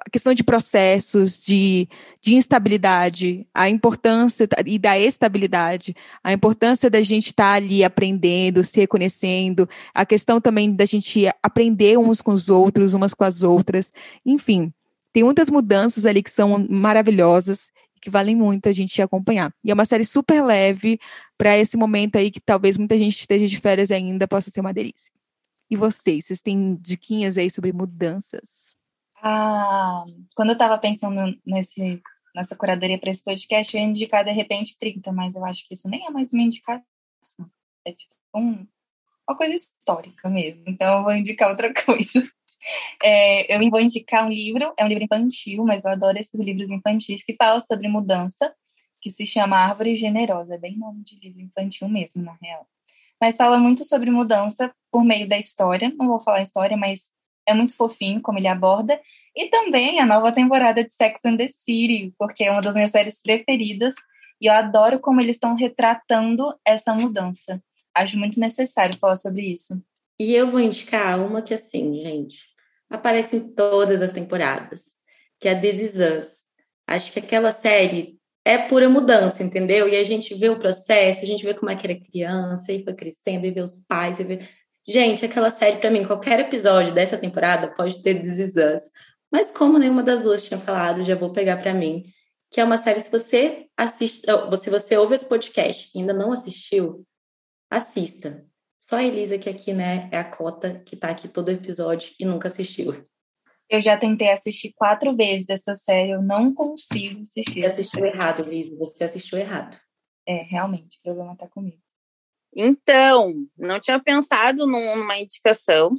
a questão de processos, de, de instabilidade, a importância e da estabilidade, a importância da gente estar tá ali aprendendo, se reconhecendo, a questão também da gente aprender uns com os outros, umas com as outras, enfim. Tem muitas mudanças ali que são maravilhosas que valem muito a gente acompanhar. E é uma série super leve para esse momento aí que talvez muita gente esteja de férias ainda possa ser uma delícia. E vocês, vocês têm diquinhas aí sobre mudanças? Ah, quando eu estava pensando nesse, nessa curadoria para esse podcast, eu ia indicar de repente 30, mas eu acho que isso nem é mais uma indicação. É tipo um, uma coisa histórica mesmo. Então eu vou indicar outra *laughs* coisa. É, eu vou indicar um livro, é um livro infantil, mas eu adoro esses livros infantis que falam sobre mudança, que se chama Árvore Generosa. É bem nome de livro infantil mesmo, na real. Mas fala muito sobre mudança por meio da história. Não vou falar história, mas é muito fofinho como ele aborda. E também a nova temporada de Sex and the City, porque é uma das minhas séries preferidas. E eu adoro como eles estão retratando essa mudança. Acho muito necessário falar sobre isso. E eu vou indicar uma que, assim, gente, aparece em todas as temporadas, que é a This Is Us. Acho que aquela série é pura mudança, entendeu? E a gente vê o processo, a gente vê como é que era criança, e foi crescendo, e vê os pais, e vê... Gente, aquela série, para mim, qualquer episódio dessa temporada pode ter This. Mas como nenhuma das duas tinha falado, já vou pegar para mim, que é uma série, se você assiste, se você ouve esse podcast e ainda não assistiu, assista. Só a Elisa que aqui, né, é a cota que tá aqui todo episódio e nunca assistiu. Eu já tentei assistir quatro vezes dessa série, eu não consigo assistir. Você assistiu errado, Elisa, você assistiu errado. É, realmente, o problema tá comigo. Então, não tinha pensado numa indicação,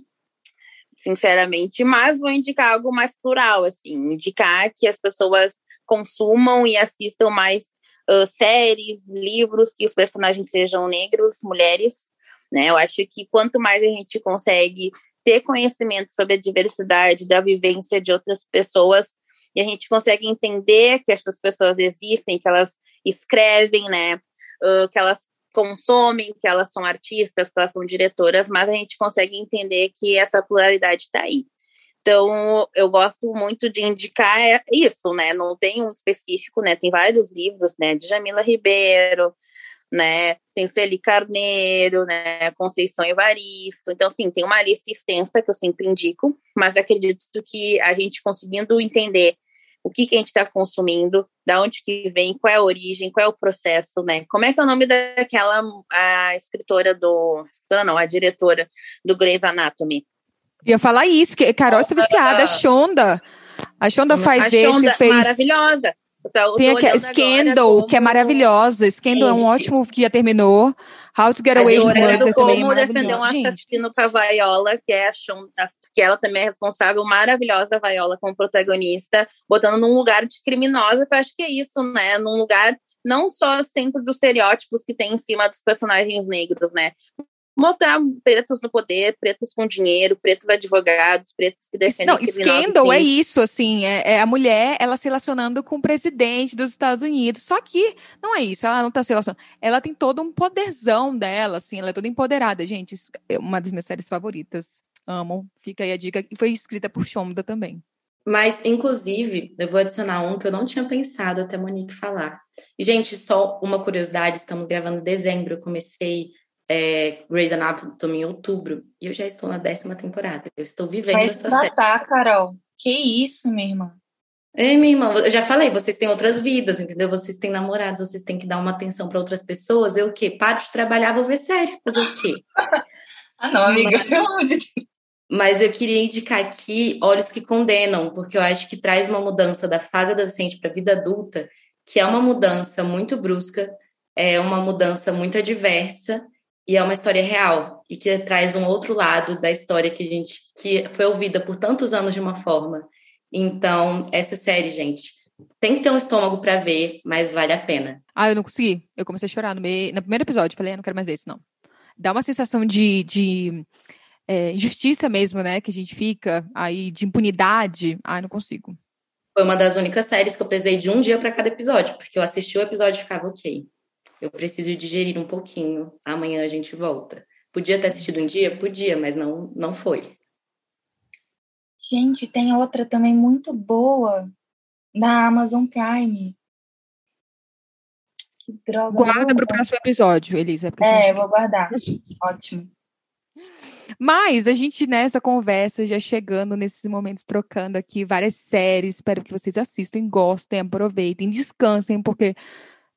sinceramente, mas vou indicar algo mais plural, assim, indicar que as pessoas consumam e assistam mais uh, séries, livros, que os personagens sejam negros, mulheres, né? Eu acho que quanto mais a gente consegue ter conhecimento sobre a diversidade da vivência de outras pessoas, e a gente consegue entender que essas pessoas existem, que elas escrevem, né? Uh, que elas consomem, que elas são artistas, que elas são diretoras, mas a gente consegue entender que essa pluralidade está aí. Então, eu gosto muito de indicar isso, né? Não tem um específico, né? Tem vários livros, né? De Jamila Ribeiro, né? Tem Celi Carneiro, né? Conceição Evaristo. Então, sim, tem uma lista extensa que eu sempre indico, mas acredito que a gente conseguindo entender o que, que a gente está consumindo, da onde que vem, qual é a origem, qual é o processo, né? Como é que é o nome daquela a escritora do. Escritora não, a diretora do Grey's Anatomy. Ia falar isso, que Carol está viciada, a Shonda. A Shonda faz a Shonda esse, fez. Maravilhosa. Tô, Tem a Scandal, como... que é maravilhosa. Scandal Gente. é um ótimo que já terminou. How to Get Away with Murder também Como defender um assassino com a Viola, que é a Shonda, que ela também é responsável, maravilhosa Viola como protagonista, botando num lugar de criminosa, que eu acho que é isso, né? Num lugar não só sempre dos estereótipos que tem em cima dos personagens negros, né? mostrar pretos no poder, pretos com dinheiro, pretos advogados, pretos que defendem Não, Scandal é isso, assim, é, é, a mulher, ela se relacionando com o presidente dos Estados Unidos, só que não é isso, ela não tá se relacionando, ela tem todo um poderzão dela, assim, ela é toda empoderada, gente, é uma das minhas séries favoritas, amo, fica aí a dica, e foi escrita por Shonda também. Mas, inclusive, eu vou adicionar um que eu não tinha pensado até a Monique falar. E, gente, só uma curiosidade, estamos gravando em dezembro, eu comecei é, Grey's Anatomy em outubro e eu já estou na décima temporada. Eu estou vivendo Vai essa série. Carol. Que isso, minha irmã. É, minha irmã, eu já falei, vocês têm outras vidas, entendeu? Vocês têm namorados, vocês têm que dar uma atenção para outras pessoas. Eu o quê? Paro de trabalhar, vou ver série. Fazer o quê? *laughs* ah, não, amiga, pelo amor de Deus. Mas eu queria indicar aqui Olhos que Condenam, porque eu acho que traz uma mudança da fase adolescente para a vida adulta, que é uma mudança muito brusca, é uma mudança muito adversa, e é uma história real e que traz um outro lado da história que a gente que foi ouvida por tantos anos de uma forma. Então, essa série, gente, tem que ter um estômago para ver, mas vale a pena. Ah, eu não consegui. Eu comecei a chorar no, meio, no primeiro episódio. Falei, ah, não quero mais ver isso, não. Dá uma sensação de, de é, injustiça mesmo, né? Que a gente fica aí, de impunidade. Ah, não consigo. Foi uma das únicas séries que eu pesei de um dia para cada episódio, porque eu assisti o episódio e ficava ok. Eu preciso digerir um pouquinho. Amanhã a gente volta. Podia ter assistido um dia? Podia, mas não, não foi. Gente, tem outra também muito boa da Amazon Prime. Que droga. Guarda para o próximo episódio, Elisa. É, vou guardar. Ótimo. Mas a gente nessa conversa já chegando nesses momentos trocando aqui várias séries, espero que vocês assistam, gostem, aproveitem, descansem, porque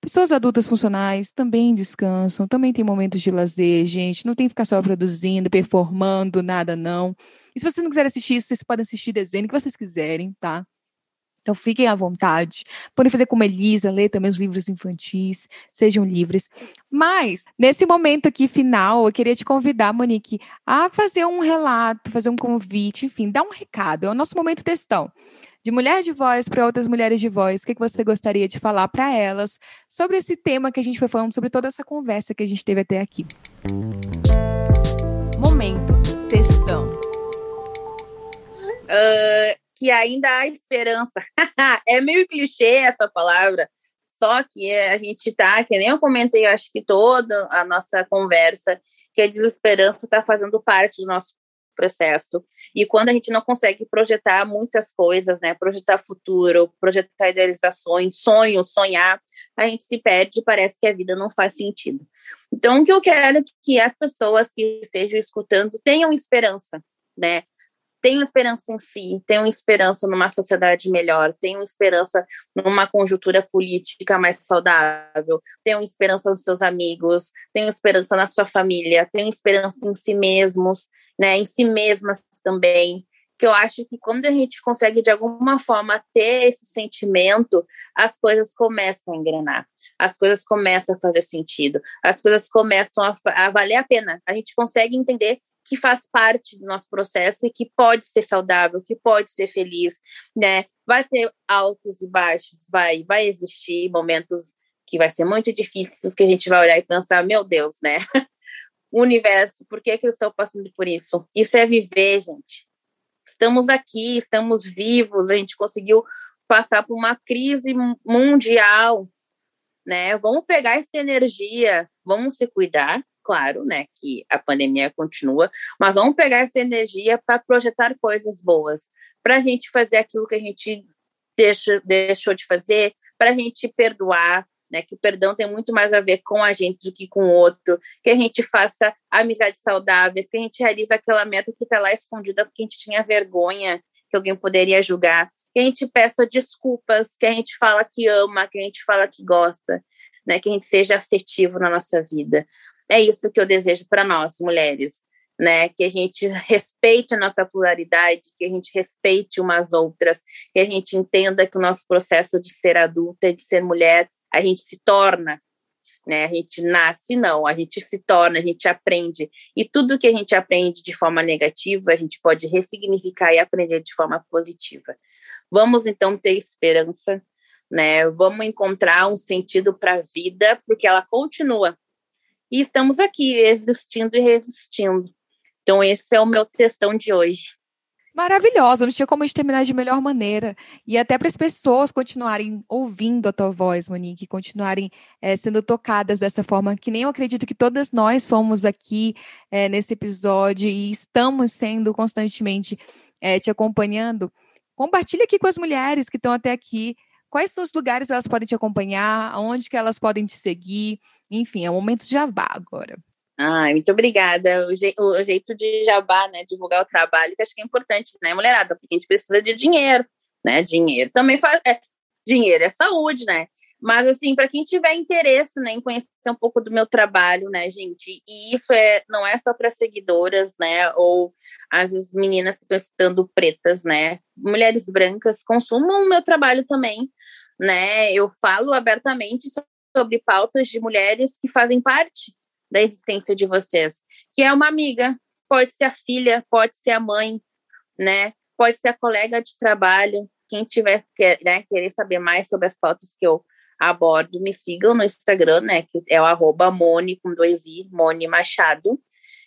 pessoas adultas funcionais também descansam, também tem momentos de lazer, gente, não tem que ficar só produzindo, performando, nada não. E se vocês não quiserem assistir isso, vocês podem assistir desenho que vocês quiserem, tá? Então fiquem à vontade. Podem fazer como Elisa, ler também os livros infantis, sejam livres. Mas, nesse momento aqui final, eu queria te convidar, Monique, a fazer um relato, fazer um convite, enfim, dar um recado. É o nosso momento testão. De mulher de voz para outras mulheres de voz, o que, que você gostaria de falar para elas sobre esse tema que a gente foi falando, sobre toda essa conversa que a gente teve até aqui? Momento testão. Uh, que ainda há esperança. *laughs* é meio clichê essa palavra, só que a gente tá, que nem eu comentei, eu acho que toda a nossa conversa, que a desesperança está fazendo parte do nosso processo. E quando a gente não consegue projetar muitas coisas, né, projetar futuro, projetar idealizações, sonhos, sonhar, a gente se perde e parece que a vida não faz sentido. Então, o que eu quero é que as pessoas que estejam escutando tenham esperança, né? Tenham esperança em si, tenham esperança numa sociedade melhor, tenham esperança numa conjuntura política mais saudável, tenham esperança nos seus amigos, tenham esperança na sua família, tenham esperança em si mesmos, né, em si mesmas também. Que eu acho que quando a gente consegue de alguma forma ter esse sentimento, as coisas começam a engrenar, as coisas começam a fazer sentido, as coisas começam a, a valer a pena. A gente consegue entender que faz parte do nosso processo e que pode ser saudável, que pode ser feliz, né? Vai ter altos e baixos, vai, vai existir momentos que vai ser muito difíceis, que a gente vai olhar e pensar, meu Deus, né? *laughs* Universo, por que, que eu estou passando por isso? Isso é viver, gente. Estamos aqui, estamos vivos, a gente conseguiu passar por uma crise mundial, né? Vamos pegar essa energia, vamos se cuidar, claro, né, que a pandemia continua, mas vamos pegar essa energia para projetar coisas boas, para a gente fazer aquilo que a gente deixa, deixou de fazer, para a gente perdoar, né, que o perdão tem muito mais a ver com a gente do que com o outro, que a gente faça amizades saudáveis, que a gente realize aquela meta que está lá escondida porque a gente tinha vergonha que alguém poderia julgar, que a gente peça desculpas, que a gente fala que ama, que a gente fala que gosta, né, que a gente seja afetivo na nossa vida. É isso que eu desejo para nós, mulheres, né? Que a gente respeite a nossa pluralidade, que a gente respeite umas outras, que a gente entenda que o nosso processo de ser adulta, de ser mulher, a gente se torna, né? A gente nasce, não, a gente se torna, a gente aprende. E tudo que a gente aprende de forma negativa, a gente pode ressignificar e aprender de forma positiva. Vamos então ter esperança, né? Vamos encontrar um sentido para a vida, porque ela continua e estamos aqui existindo e resistindo. Então, esse é o meu textão de hoje. Maravilhosa, não tinha como a gente terminar de melhor maneira. E até para as pessoas continuarem ouvindo a tua voz, Monique, continuarem é, sendo tocadas dessa forma, que nem eu acredito que todas nós somos aqui é, nesse episódio e estamos sendo constantemente é, te acompanhando. Compartilhe aqui com as mulheres que estão até aqui Quais são os lugares elas podem te acompanhar? Aonde que elas podem te seguir? Enfim, é o momento de jabá agora. Ai, muito obrigada. O, je o, jeito de jabá, né? Divulgar o trabalho, que acho que é importante, né, mulherada? Porque a gente precisa de dinheiro, né? Dinheiro também faz. É, dinheiro é saúde, né? Mas, assim, para quem tiver interesse né, em conhecer um pouco do meu trabalho, né, gente, e isso é, não é só para seguidoras, né, ou as meninas que estão estando pretas, né, mulheres brancas consumam o meu trabalho também, né, eu falo abertamente sobre pautas de mulheres que fazem parte da existência de vocês, que é uma amiga, pode ser a filha, pode ser a mãe, né? Pode ser a colega de trabalho. Quem tiver né, querer saber mais sobre as pautas que eu abordo, me sigam no Instagram, né? Que é o arroba Mone com dois i, Machado.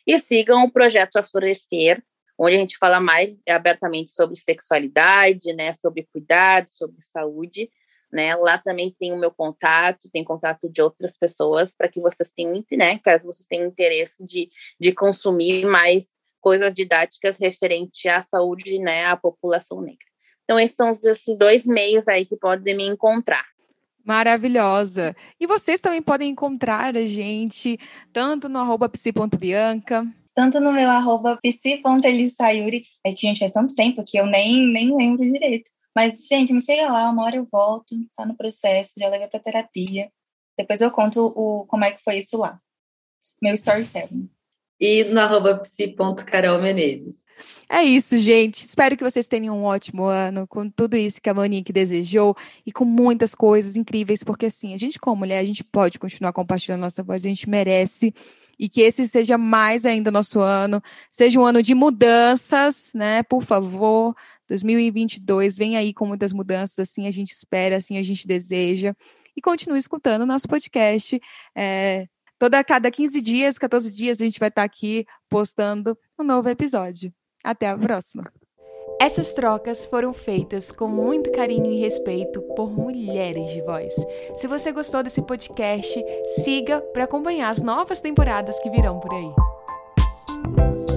E sigam o projeto Aflorescer, onde a gente fala mais abertamente sobre sexualidade, né? Sobre cuidado, sobre saúde. Né? Lá também tem o meu contato, tem contato de outras pessoas para que vocês tenham, né, caso vocês tenham interesse de, de consumir mais coisas didáticas referente à saúde, né, à população negra. Então, esses são esses dois meios aí que podem me encontrar. Maravilhosa. E vocês também podem encontrar a gente tanto no arroba psi.bianca, tanto no meu arroba psi.elissayuri. É gente, faz tanto tempo que eu nem, nem lembro direito. Mas, gente, me siga lá, uma hora eu volto, tá no processo, já levei pra terapia. Depois eu conto o, como é que foi isso lá. Meu storytelling. E no arroba. É isso, gente. Espero que vocês tenham um ótimo ano com tudo isso que a Monique desejou e com muitas coisas incríveis, porque assim, a gente como mulher, a gente pode continuar compartilhando nossa voz, a gente merece e que esse seja mais ainda nosso ano, seja um ano de mudanças, né? Por favor, 2022 vem aí com muitas mudanças, assim a gente espera, assim a gente deseja. E continue escutando o nosso podcast. É, toda cada 15 dias, 14 dias, a gente vai estar aqui postando um novo episódio. Até a próxima. Essas trocas foram feitas com muito carinho e respeito por mulheres de voz. Se você gostou desse podcast, siga para acompanhar as novas temporadas que virão por aí.